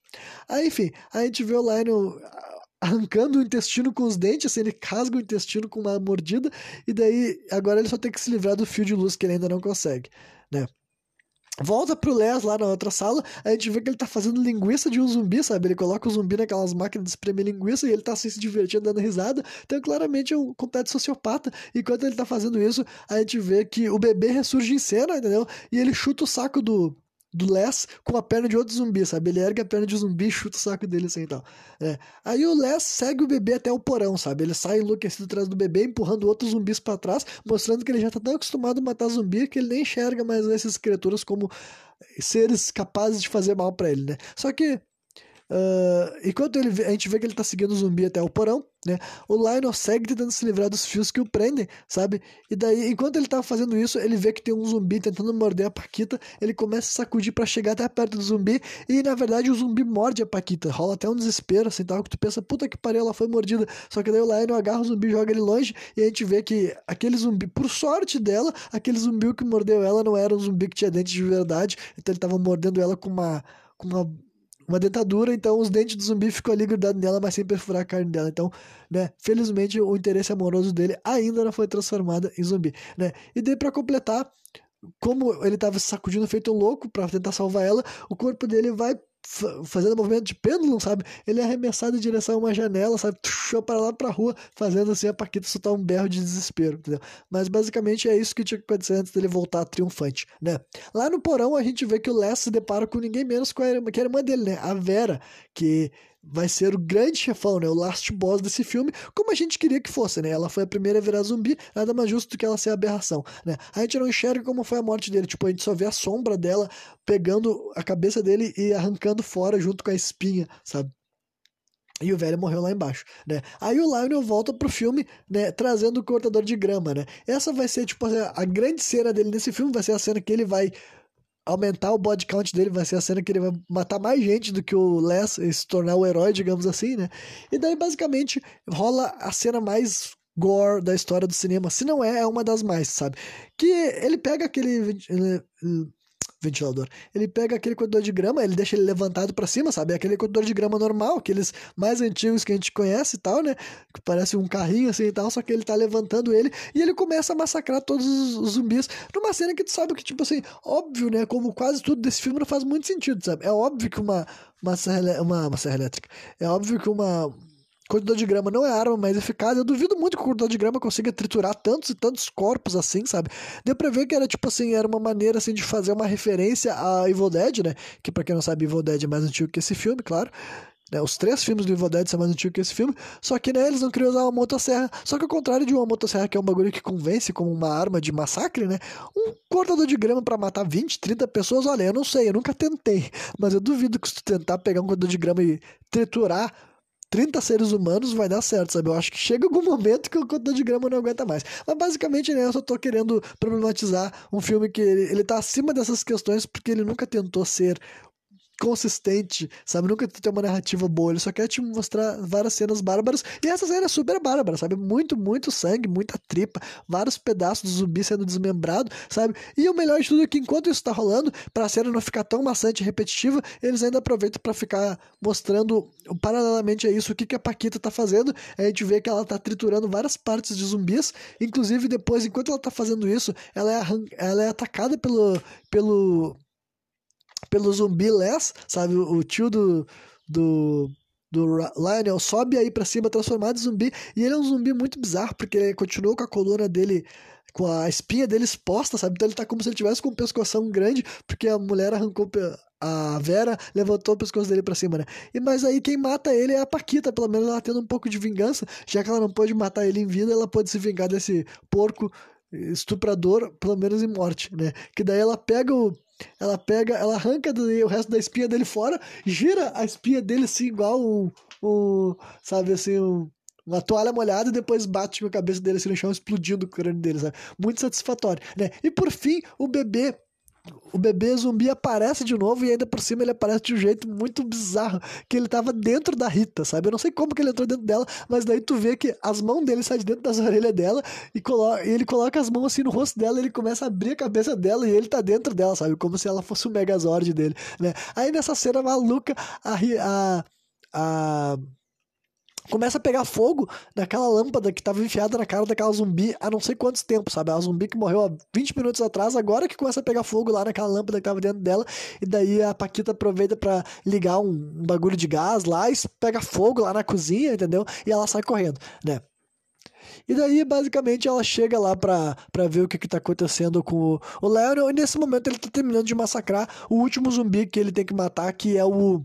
Aí, enfim, a gente vê o Lionel arrancando o intestino com os dentes, assim, ele rasga o intestino com uma mordida, e daí agora ele só tem que se livrar do fio de luz que ele ainda não consegue, né? Volta pro Les lá na outra sala, a gente vê que ele tá fazendo linguiça de um zumbi, sabe? Ele coloca o zumbi naquelas máquinas de espremer linguiça e ele tá assim, se divertindo, dando risada. Então, claramente, é um completo sociopata. Enquanto ele tá fazendo isso, a gente vê que o bebê ressurge em cena, entendeu? E ele chuta o saco do, do Les com a perna de outro zumbi, sabe? Ele ergue a perna de zumbi e chuta o saco dele assim e tal. É. Aí o Les segue o bebê até o porão, sabe? Ele sai enlouquecido atrás do bebê, empurrando outros zumbis para trás, mostrando que ele já tá tão acostumado a matar zumbi que ele nem enxerga mais essas criaturas como seres capazes de fazer mal para ele, né? Só que Uh, enquanto ele, a gente vê que ele tá seguindo o zumbi até o porão, né? O Lionel segue tentando se livrar dos fios que o prendem, sabe? E daí, enquanto ele tá fazendo isso, ele vê que tem um zumbi tentando morder a Paquita. Ele começa a sacudir para chegar até perto do zumbi. E na verdade, o zumbi morde a Paquita. Rola até um desespero, assim, tal. Que tu pensa, puta que pariu, ela foi mordida. Só que daí o Lionel agarra o zumbi, joga ele longe. E a gente vê que aquele zumbi, por sorte dela, aquele zumbi que mordeu ela não era um zumbi que tinha dente de verdade. Então ele tava mordendo ela com uma. Com uma uma dentadura, então os dentes do zumbi ficam ali grudados nela, mas sem perfurar a carne dela. Então, né, felizmente o interesse amoroso dele ainda não foi transformado em zumbi, né? E daí para completar, como ele estava sacudindo feito um louco para tentar salvar ela, o corpo dele vai fazendo movimento de pêndulo, sabe? Ele é arremessado em direção a uma janela, sabe? Tuxou para lá pra rua, fazendo assim a Paquita soltar um berro de desespero, entendeu? Mas basicamente é isso que tinha que acontecer antes dele voltar triunfante, né? Lá no porão a gente vê que o Les se depara com ninguém menos que que a irmã dele, né? A Vera, que vai ser o grande chefão, né? O last boss desse filme, como a gente queria que fosse, né? Ela foi a primeira a virar zumbi, nada mais justo do que ela ser aberração, né? A gente não enxerga como foi a morte dele, tipo, a gente só vê a sombra dela pegando a cabeça dele e arrancando fora junto com a espinha, sabe? E o velho morreu lá embaixo, né? Aí o Lionel volta pro filme, né? Trazendo o cortador de grama, né? Essa vai ser, tipo, a grande cena dele nesse filme, vai ser a cena que ele vai aumentar o body count dele, vai ser a cena que ele vai matar mais gente do que o Les se tornar o herói, digamos assim, né? E daí, basicamente, rola a cena mais gore da história do cinema. Se não é, é uma das mais, sabe? Que ele pega aquele ventilador. Ele pega aquele cortador de grama, ele deixa ele levantado para cima, sabe? Aquele cortador de grama normal, aqueles mais antigos que a gente conhece e tal, né? Que parece um carrinho assim e tal, só que ele tá levantando ele e ele começa a massacrar todos os zumbis numa cena que tu sabe que, tipo assim, óbvio, né? Como quase tudo desse filme não faz muito sentido, sabe? É óbvio que uma, uma, serra, uma, uma serra elétrica, é óbvio que uma cortador de grama não é arma mais eficaz. Eu duvido muito que o cortador de grama consiga triturar tantos e tantos corpos assim, sabe? Deu pra ver que era tipo assim, era uma maneira assim de fazer uma referência a Evil Dead, né? Que pra quem não sabe, Evil Dead é mais antigo que esse filme, claro. Né, os três filmes do Evil Dead são mais antigos que esse filme, só que né, eles não queriam usar uma motosserra. Só que ao contrário de uma motosserra, que é um bagulho que convence como uma arma de massacre, né? Um cortador de grama para matar 20, 30 pessoas, olha, eu não sei, eu nunca tentei. Mas eu duvido que se tu tentar pegar um cortador de grama e triturar 30 seres humanos vai dar certo, sabe? Eu acho que chega algum momento que o contador de grama não aguenta mais. Mas basicamente, né, eu só tô querendo problematizar um filme que ele, ele tá acima dessas questões porque ele nunca tentou ser consistente, sabe? Nunca tem uma narrativa boa, ele só quer te mostrar várias cenas bárbaras, e essa cena é super bárbara, sabe? Muito, muito sangue, muita tripa, vários pedaços do zumbi sendo desmembrado, sabe? E o melhor de tudo é que enquanto isso tá rolando, pra cena não ficar tão maçante e repetitiva, eles ainda aproveitam para ficar mostrando, paralelamente a isso, o que, que a Paquita tá fazendo, a gente vê que ela tá triturando várias partes de zumbis, inclusive depois, enquanto ela tá fazendo isso, ela é, ela é atacada pelo, pelo pelo zumbi Les, sabe? O, tio do, do, do Lionel sobe aí pra cima transformado em zumbi. E ele é um zumbi muito bizarro, porque ele continuou com a coluna dele com a espinha dele exposta, sabe? Então ele tá como se ele tivesse com um pescoção grande, porque a mulher arrancou a Vera levantou o pescoço dele para cima, né? E mas aí quem mata ele é a Paquita, pelo menos ela tendo um pouco de vingança, já que ela não pôde matar ele em vida, ela pode se vingar desse porco estuprador, pelo menos em morte, né? Que daí ela pega o ela pega, ela arranca o resto da espinha dele fora, gira a espinha dele assim, igual um, um sabe assim, um, uma toalha molhada e depois bate com a cabeça dele assim no chão, explodindo o crânio dele, sabe? Muito satisfatório, né? E por fim, o bebê o bebê zumbi aparece de novo e ainda por cima ele aparece de um jeito muito bizarro, que ele tava dentro da Rita, sabe? Eu não sei como que ele entrou dentro dela, mas daí tu vê que as mãos dele saem de dentro das orelhas dela e, coloca, e ele coloca as mãos assim no rosto dela, ele começa a abrir a cabeça dela e ele tá dentro dela, sabe? Como se ela fosse o Megazord dele, né? Aí nessa cena maluca, a, a, a começa a pegar fogo naquela lâmpada que estava enfiada na cara daquela zumbi há não sei quantos tempos, sabe? A zumbi que morreu há 20 minutos atrás, agora que começa a pegar fogo lá naquela lâmpada que estava dentro dela, e daí a Paquita aproveita para ligar um, um, bagulho de gás lá e pega fogo lá na cozinha, entendeu? E ela sai correndo, né? E daí, basicamente, ela chega lá pra, pra ver o que, que tá acontecendo com o, o Leon, e nesse momento ele tá terminando de massacrar o último zumbi que ele tem que matar, que é o.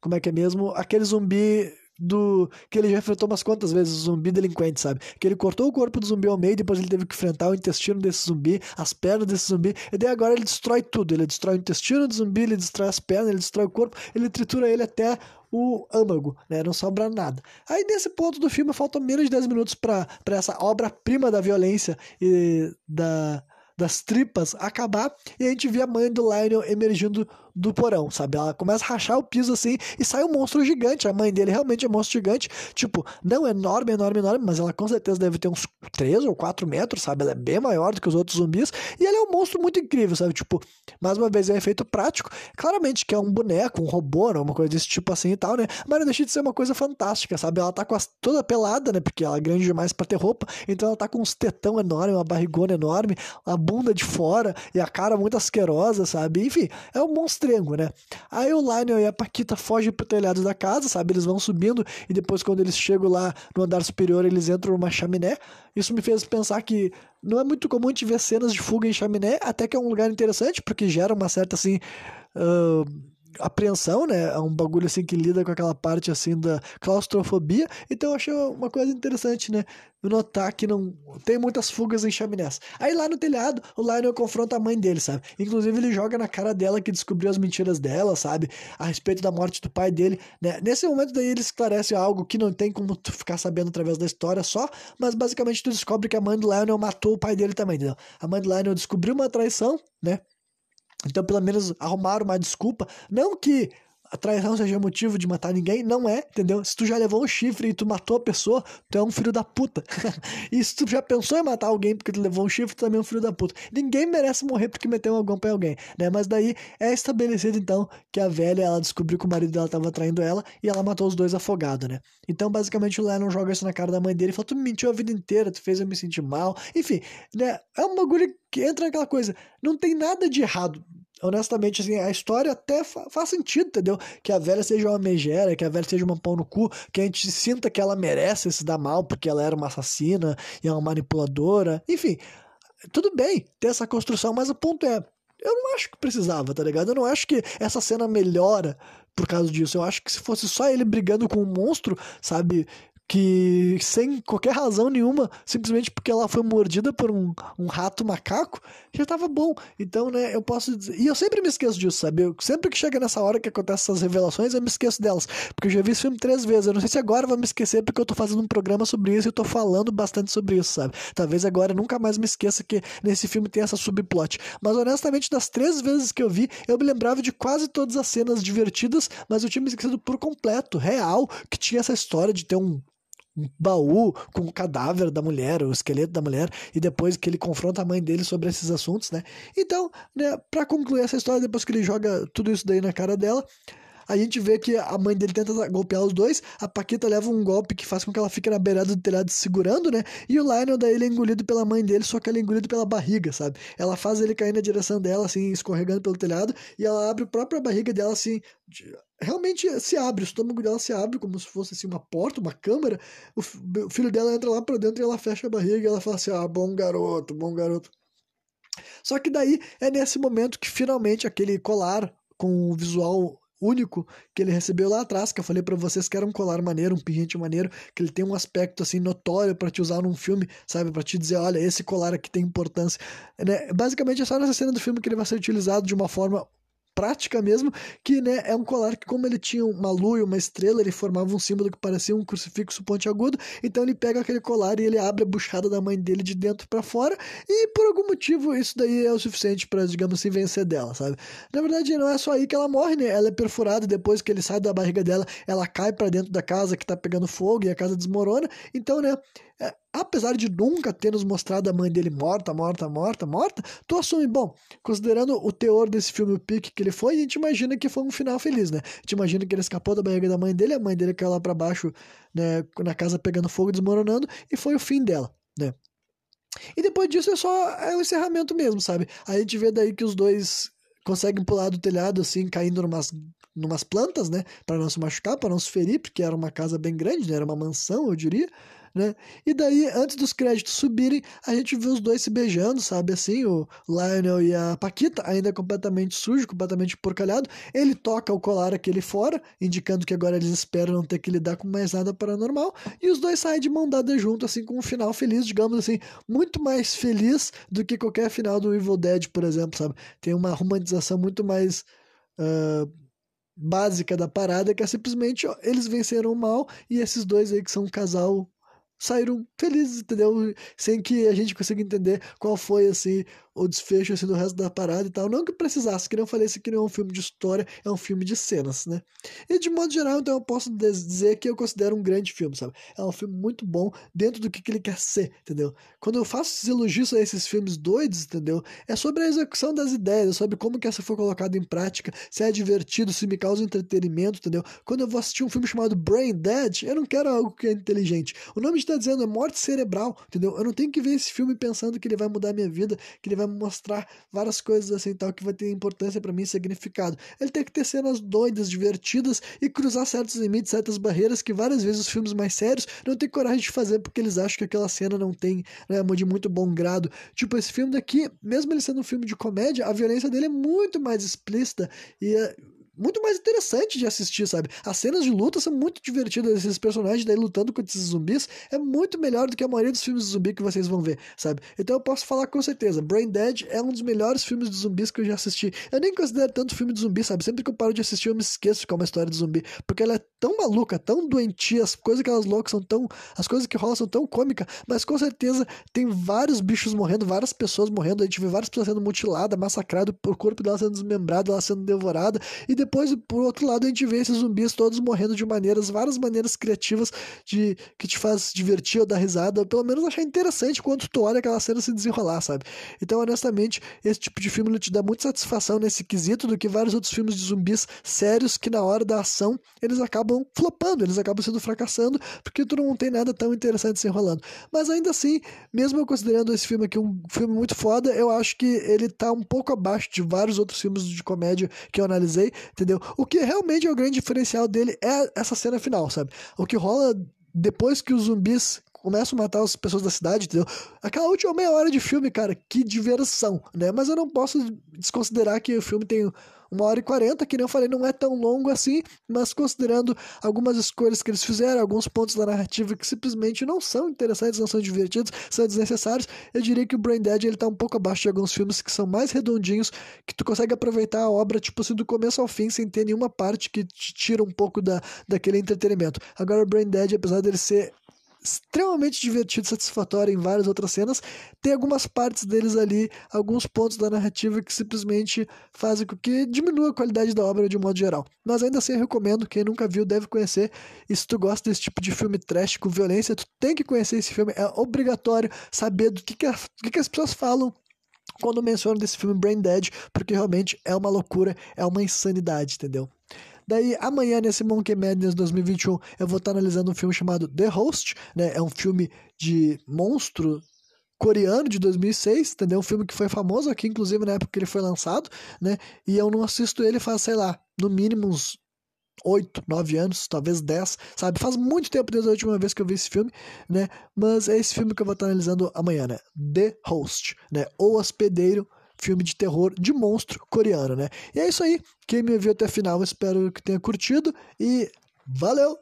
Como é que é mesmo? Aquele zumbi do que ele já enfrentou umas quantas vezes o zumbi delinquente, sabe? Que ele cortou o corpo do zumbi ao meio, depois ele teve que enfrentar o intestino desse zumbi, as pernas desse zumbi, e daí agora ele destrói tudo. Ele destrói o intestino do zumbi, ele destrói as pernas, ele destrói o corpo, ele tritura ele até o âmago, né? Não sobra nada. Aí nesse ponto do filme faltam menos de 10 minutos para essa obra-prima da violência e da das tripas acabar e a gente vê a mãe do Lionel emergindo do porão, sabe? Ela começa a rachar o piso assim e sai um monstro gigante. A mãe dele realmente é um monstro gigante. Tipo, não enorme, enorme, enorme, mas ela com certeza deve ter uns 3 ou 4 metros, sabe? Ela é bem maior do que os outros zumbis. E ela é um monstro muito incrível, sabe? Tipo, mais uma vez é um efeito prático. Claramente que é um boneco, um robô, né? uma coisa desse tipo assim e tal, né? Mas não deixa de ser uma coisa fantástica, sabe? Ela tá as, toda pelada, né? Porque ela é grande demais para ter roupa. Então ela tá com uns tetão enorme, uma barrigona enorme, a bunda de fora e a cara muito asquerosa, sabe? Enfim, é um monstro né? Aí o Lionel e a Paquita fogem pro telhado da casa, sabe? Eles vão subindo e depois, quando eles chegam lá no andar superior, eles entram numa chaminé. Isso me fez pensar que não é muito comum a gente ver cenas de fuga em chaminé, até que é um lugar interessante, porque gera uma certa, assim. Uh apreensão, né? É um bagulho assim que lida com aquela parte assim da claustrofobia. Então eu achei uma coisa interessante, né? Notar que não tem muitas fugas em chaminés. Aí lá no telhado, o Lionel confronta a mãe dele, sabe? Inclusive ele joga na cara dela que descobriu as mentiras dela, sabe? A respeito da morte do pai dele, né? Nesse momento daí ele esclarece algo que não tem como tu ficar sabendo através da história só, mas basicamente tu descobre que a mãe do Lionel matou o pai dele também, entendeu? A mãe do Lionel descobriu uma traição, né? Então, pelo menos arrumaram uma desculpa. Não que a traição seja motivo de matar ninguém, não é, entendeu? Se tu já levou um chifre e tu matou a pessoa, tu é um filho da puta. e se tu já pensou em matar alguém porque tu levou um chifre, tu também é um filho da puta. Ninguém merece morrer porque meteu um golpe em alguém, né? Mas daí é estabelecido então que a velha, ela descobriu que o marido dela tava traindo ela e ela matou os dois afogados, né? Então, basicamente, o Lennon joga isso na cara da mãe dele e fala: Tu me mentiu a vida inteira, tu fez eu me sentir mal. Enfim, né? É um bagulho que entra naquela coisa. Não tem nada de errado honestamente, assim, a história até fa faz sentido, entendeu? Que a velha seja uma megera, que a velha seja uma pau no cu, que a gente sinta que ela merece se dar mal porque ela era uma assassina e é uma manipuladora. Enfim, tudo bem ter essa construção, mas o ponto é, eu não acho que precisava, tá ligado? Eu não acho que essa cena melhora por causa disso. Eu acho que se fosse só ele brigando com um monstro, sabe? Que sem qualquer razão nenhuma, simplesmente porque ela foi mordida por um, um rato macaco, já estava bom. Então, né, eu posso dizer. E eu sempre me esqueço disso, sabe? Eu, sempre que chega nessa hora que acontecem essas revelações, eu me esqueço delas. Porque eu já vi esse filme três vezes. Eu não sei se agora vai me esquecer porque eu tô fazendo um programa sobre isso e eu tô falando bastante sobre isso, sabe? Talvez agora eu nunca mais me esqueça que nesse filme tem essa subplot. Mas honestamente, das três vezes que eu vi, eu me lembrava de quase todas as cenas divertidas, mas eu tinha me esquecido por completo, real, que tinha essa história de ter um baú com o cadáver da mulher, o esqueleto da mulher, e depois que ele confronta a mãe dele sobre esses assuntos, né? Então, né, para concluir essa história, depois que ele joga tudo isso daí na cara dela, a gente vê que a mãe dele tenta golpear os dois, a Paquita leva um golpe que faz com que ela fique na beirada do telhado segurando, né? E o Lionel daí ele é engolido pela mãe dele, só que ele é engolido pela barriga, sabe? Ela faz ele cair na direção dela, assim, escorregando pelo telhado, e ela abre a própria barriga dela, assim, realmente se abre, o estômago dela se abre como se fosse assim uma porta, uma câmera. O, filho dela entra lá para dentro e ela fecha a barriga e ela fala assim: "Ah, bom garoto, bom garoto". Só que daí é nesse momento que finalmente aquele colar com o visual único que ele recebeu lá atrás, que eu falei para vocês que era um colar maneiro, um pingente maneiro, que ele tem um aspecto assim notório para te usar num filme, sabe, para te dizer, olha, esse colar aqui tem importância, né? Basicamente é só nessa cena do filme que ele vai ser utilizado de uma forma prática mesmo, que né, é um colar que, como ele tinha uma lua e uma estrela, ele formava um símbolo que parecia um crucifixo pontiagudo. Então ele pega aquele colar e ele abre a buchada da mãe dele de dentro para fora, e por algum motivo isso daí é o suficiente para, digamos assim, vencer dela, sabe? Na verdade, não é só aí que ela morre, né? Ela é perfurada depois que ele sai da barriga dela, ela cai para dentro da casa que tá pegando fogo e a casa desmorona. Então, né? É, apesar de nunca ter nos mostrado a mãe dele morta, morta, morta, morta, tu assume, bom, considerando o teor desse filme, o pique que ele foi, a gente imagina que foi um final feliz, né? A gente imagina que ele escapou da barriga da mãe dele, a mãe dele caiu lá pra baixo, né, na casa pegando fogo, desmoronando, e foi o fim dela, né? E depois disso é só é o encerramento mesmo, sabe? Aí a gente vê daí que os dois conseguem pular do telhado, assim, caindo numas, numas plantas, né? Para não se machucar, para não se ferir, porque era uma casa bem grande, né? Era uma mansão, eu diria né? E daí, antes dos créditos subirem, a gente vê os dois se beijando, sabe? Assim, o Lionel e a Paquita, ainda completamente sujo, completamente porcalhado. Ele toca o colar aquele fora, indicando que agora eles esperam não ter que lidar com mais nada paranormal. E os dois saem de mão dada junto, assim, com um final feliz, digamos assim, muito mais feliz do que qualquer final do Evil Dead, por exemplo, sabe? Tem uma romantização muito mais. Uh, básica da parada, que é simplesmente ó, eles venceram o mal e esses dois aí que são um casal saíram felizes, entendeu? Sem que a gente consiga entender qual foi, assim, o desfecho assim, do resto da parada e tal. Não que precisasse, que não falei, esse aqui não é um filme de história, é um filme de cenas, né? E de modo geral, então eu posso dizer que eu considero um grande filme, sabe? É um filme muito bom dentro do que, que ele quer ser, entendeu? Quando eu faço esses elogios a esses filmes doidos, entendeu? É sobre a execução das ideias, é sobre como que essa foi colocada em prática, se é divertido, se me causa entretenimento, entendeu? Quando eu vou assistir um filme chamado Brain Dead, eu não quero algo que é inteligente. O nome está dizendo é morte cerebral, entendeu? Eu não tenho que ver esse filme pensando que ele vai mudar minha vida, que ele vai me mostrar várias coisas assim tal que vai ter importância para mim significado. Ele tem que ter cenas doidas, divertidas e cruzar certos limites, certas barreiras que várias vezes os filmes mais sérios não têm coragem de fazer porque eles acham que aquela cena não tem né, de muito bom grado. Tipo, esse filme daqui, mesmo ele sendo um filme de comédia, a violência dele é muito mais explícita e muito mais interessante de assistir, sabe? As cenas de luta são muito divertidas, esses personagens daí lutando contra esses zumbis é muito melhor do que a maioria dos filmes de zumbi que vocês vão ver, sabe? Então eu posso falar com certeza, Brain Dead é um dos melhores filmes de zumbis que eu já assisti. Eu nem considero tanto filme de zumbi, sabe? Sempre que eu paro de assistir eu me esqueço que é uma história de zumbi, porque ela é tão maluca, tão doentia, as coisas que elas loucas são tão, as coisas que rolam são tão cômicas, mas com certeza tem vários bichos morrendo, várias pessoas morrendo, a gente vê várias pessoas sendo mutiladas, massacradas, o corpo dela sendo desmembrado, ela sendo devorada, e depois por outro lado, a gente vê esses zumbis todos morrendo de maneiras, várias maneiras criativas de que te faz divertir ou dar risada, ou pelo menos achar interessante quando tu olha aquela cena se desenrolar, sabe? Então, honestamente, esse tipo de filme te dá muita satisfação nesse quesito do que vários outros filmes de zumbis sérios que na hora da ação eles acabam flopando, eles acabam sendo fracassando, porque tu não tem nada tão interessante se enrolando. Mas ainda assim, mesmo eu considerando esse filme aqui um filme muito foda, eu acho que ele tá um pouco abaixo de vários outros filmes de comédia que eu analisei, entendeu? O que realmente é o grande diferencial dele é essa cena final, sabe? O que rola depois que os zumbis começam a matar as pessoas da cidade, entendeu? Aquela última meia hora de filme, cara, que diversão, né? Mas eu não posso desconsiderar que o filme tem uma hora e quarenta, que nem eu falei, não é tão longo assim, mas considerando algumas escolhas que eles fizeram, alguns pontos da narrativa que simplesmente não são interessantes, não são divertidos, são desnecessários, eu diria que o Brain Dead ele tá um pouco abaixo de alguns filmes que são mais redondinhos, que tu consegue aproveitar a obra, tipo assim, do começo ao fim, sem ter nenhuma parte que te tira um pouco da, daquele entretenimento. Agora, o Brain Dead, apesar dele ser extremamente divertido, satisfatório em várias outras cenas. Tem algumas partes deles ali, alguns pontos da narrativa que simplesmente fazem com que diminua a qualidade da obra de um modo geral. Mas ainda assim eu recomendo, quem nunca viu deve conhecer. E se tu gosta desse tipo de filme trash com violência, tu tem que conhecer esse filme. É obrigatório saber do que, que, a, do que, que as pessoas falam quando mencionam desse filme Brain Dead, porque realmente é uma loucura, é uma insanidade, entendeu? Daí, amanhã, nesse Monkey Madness 2021, eu vou estar analisando um filme chamado The Host, né? É um filme de monstro coreano de 2006, entendeu? Um filme que foi famoso aqui, inclusive, na época que ele foi lançado, né? E eu não assisto ele faz, sei lá, no mínimo uns 8, 9 anos, talvez 10, sabe? Faz muito tempo desde a última vez que eu vi esse filme, né? Mas é esse filme que eu vou estar analisando amanhã, né? The Host, né? O Hospedeiro, filme de terror de monstro coreano, né? E é isso aí. Quem me viu até a final, espero que tenha curtido e valeu!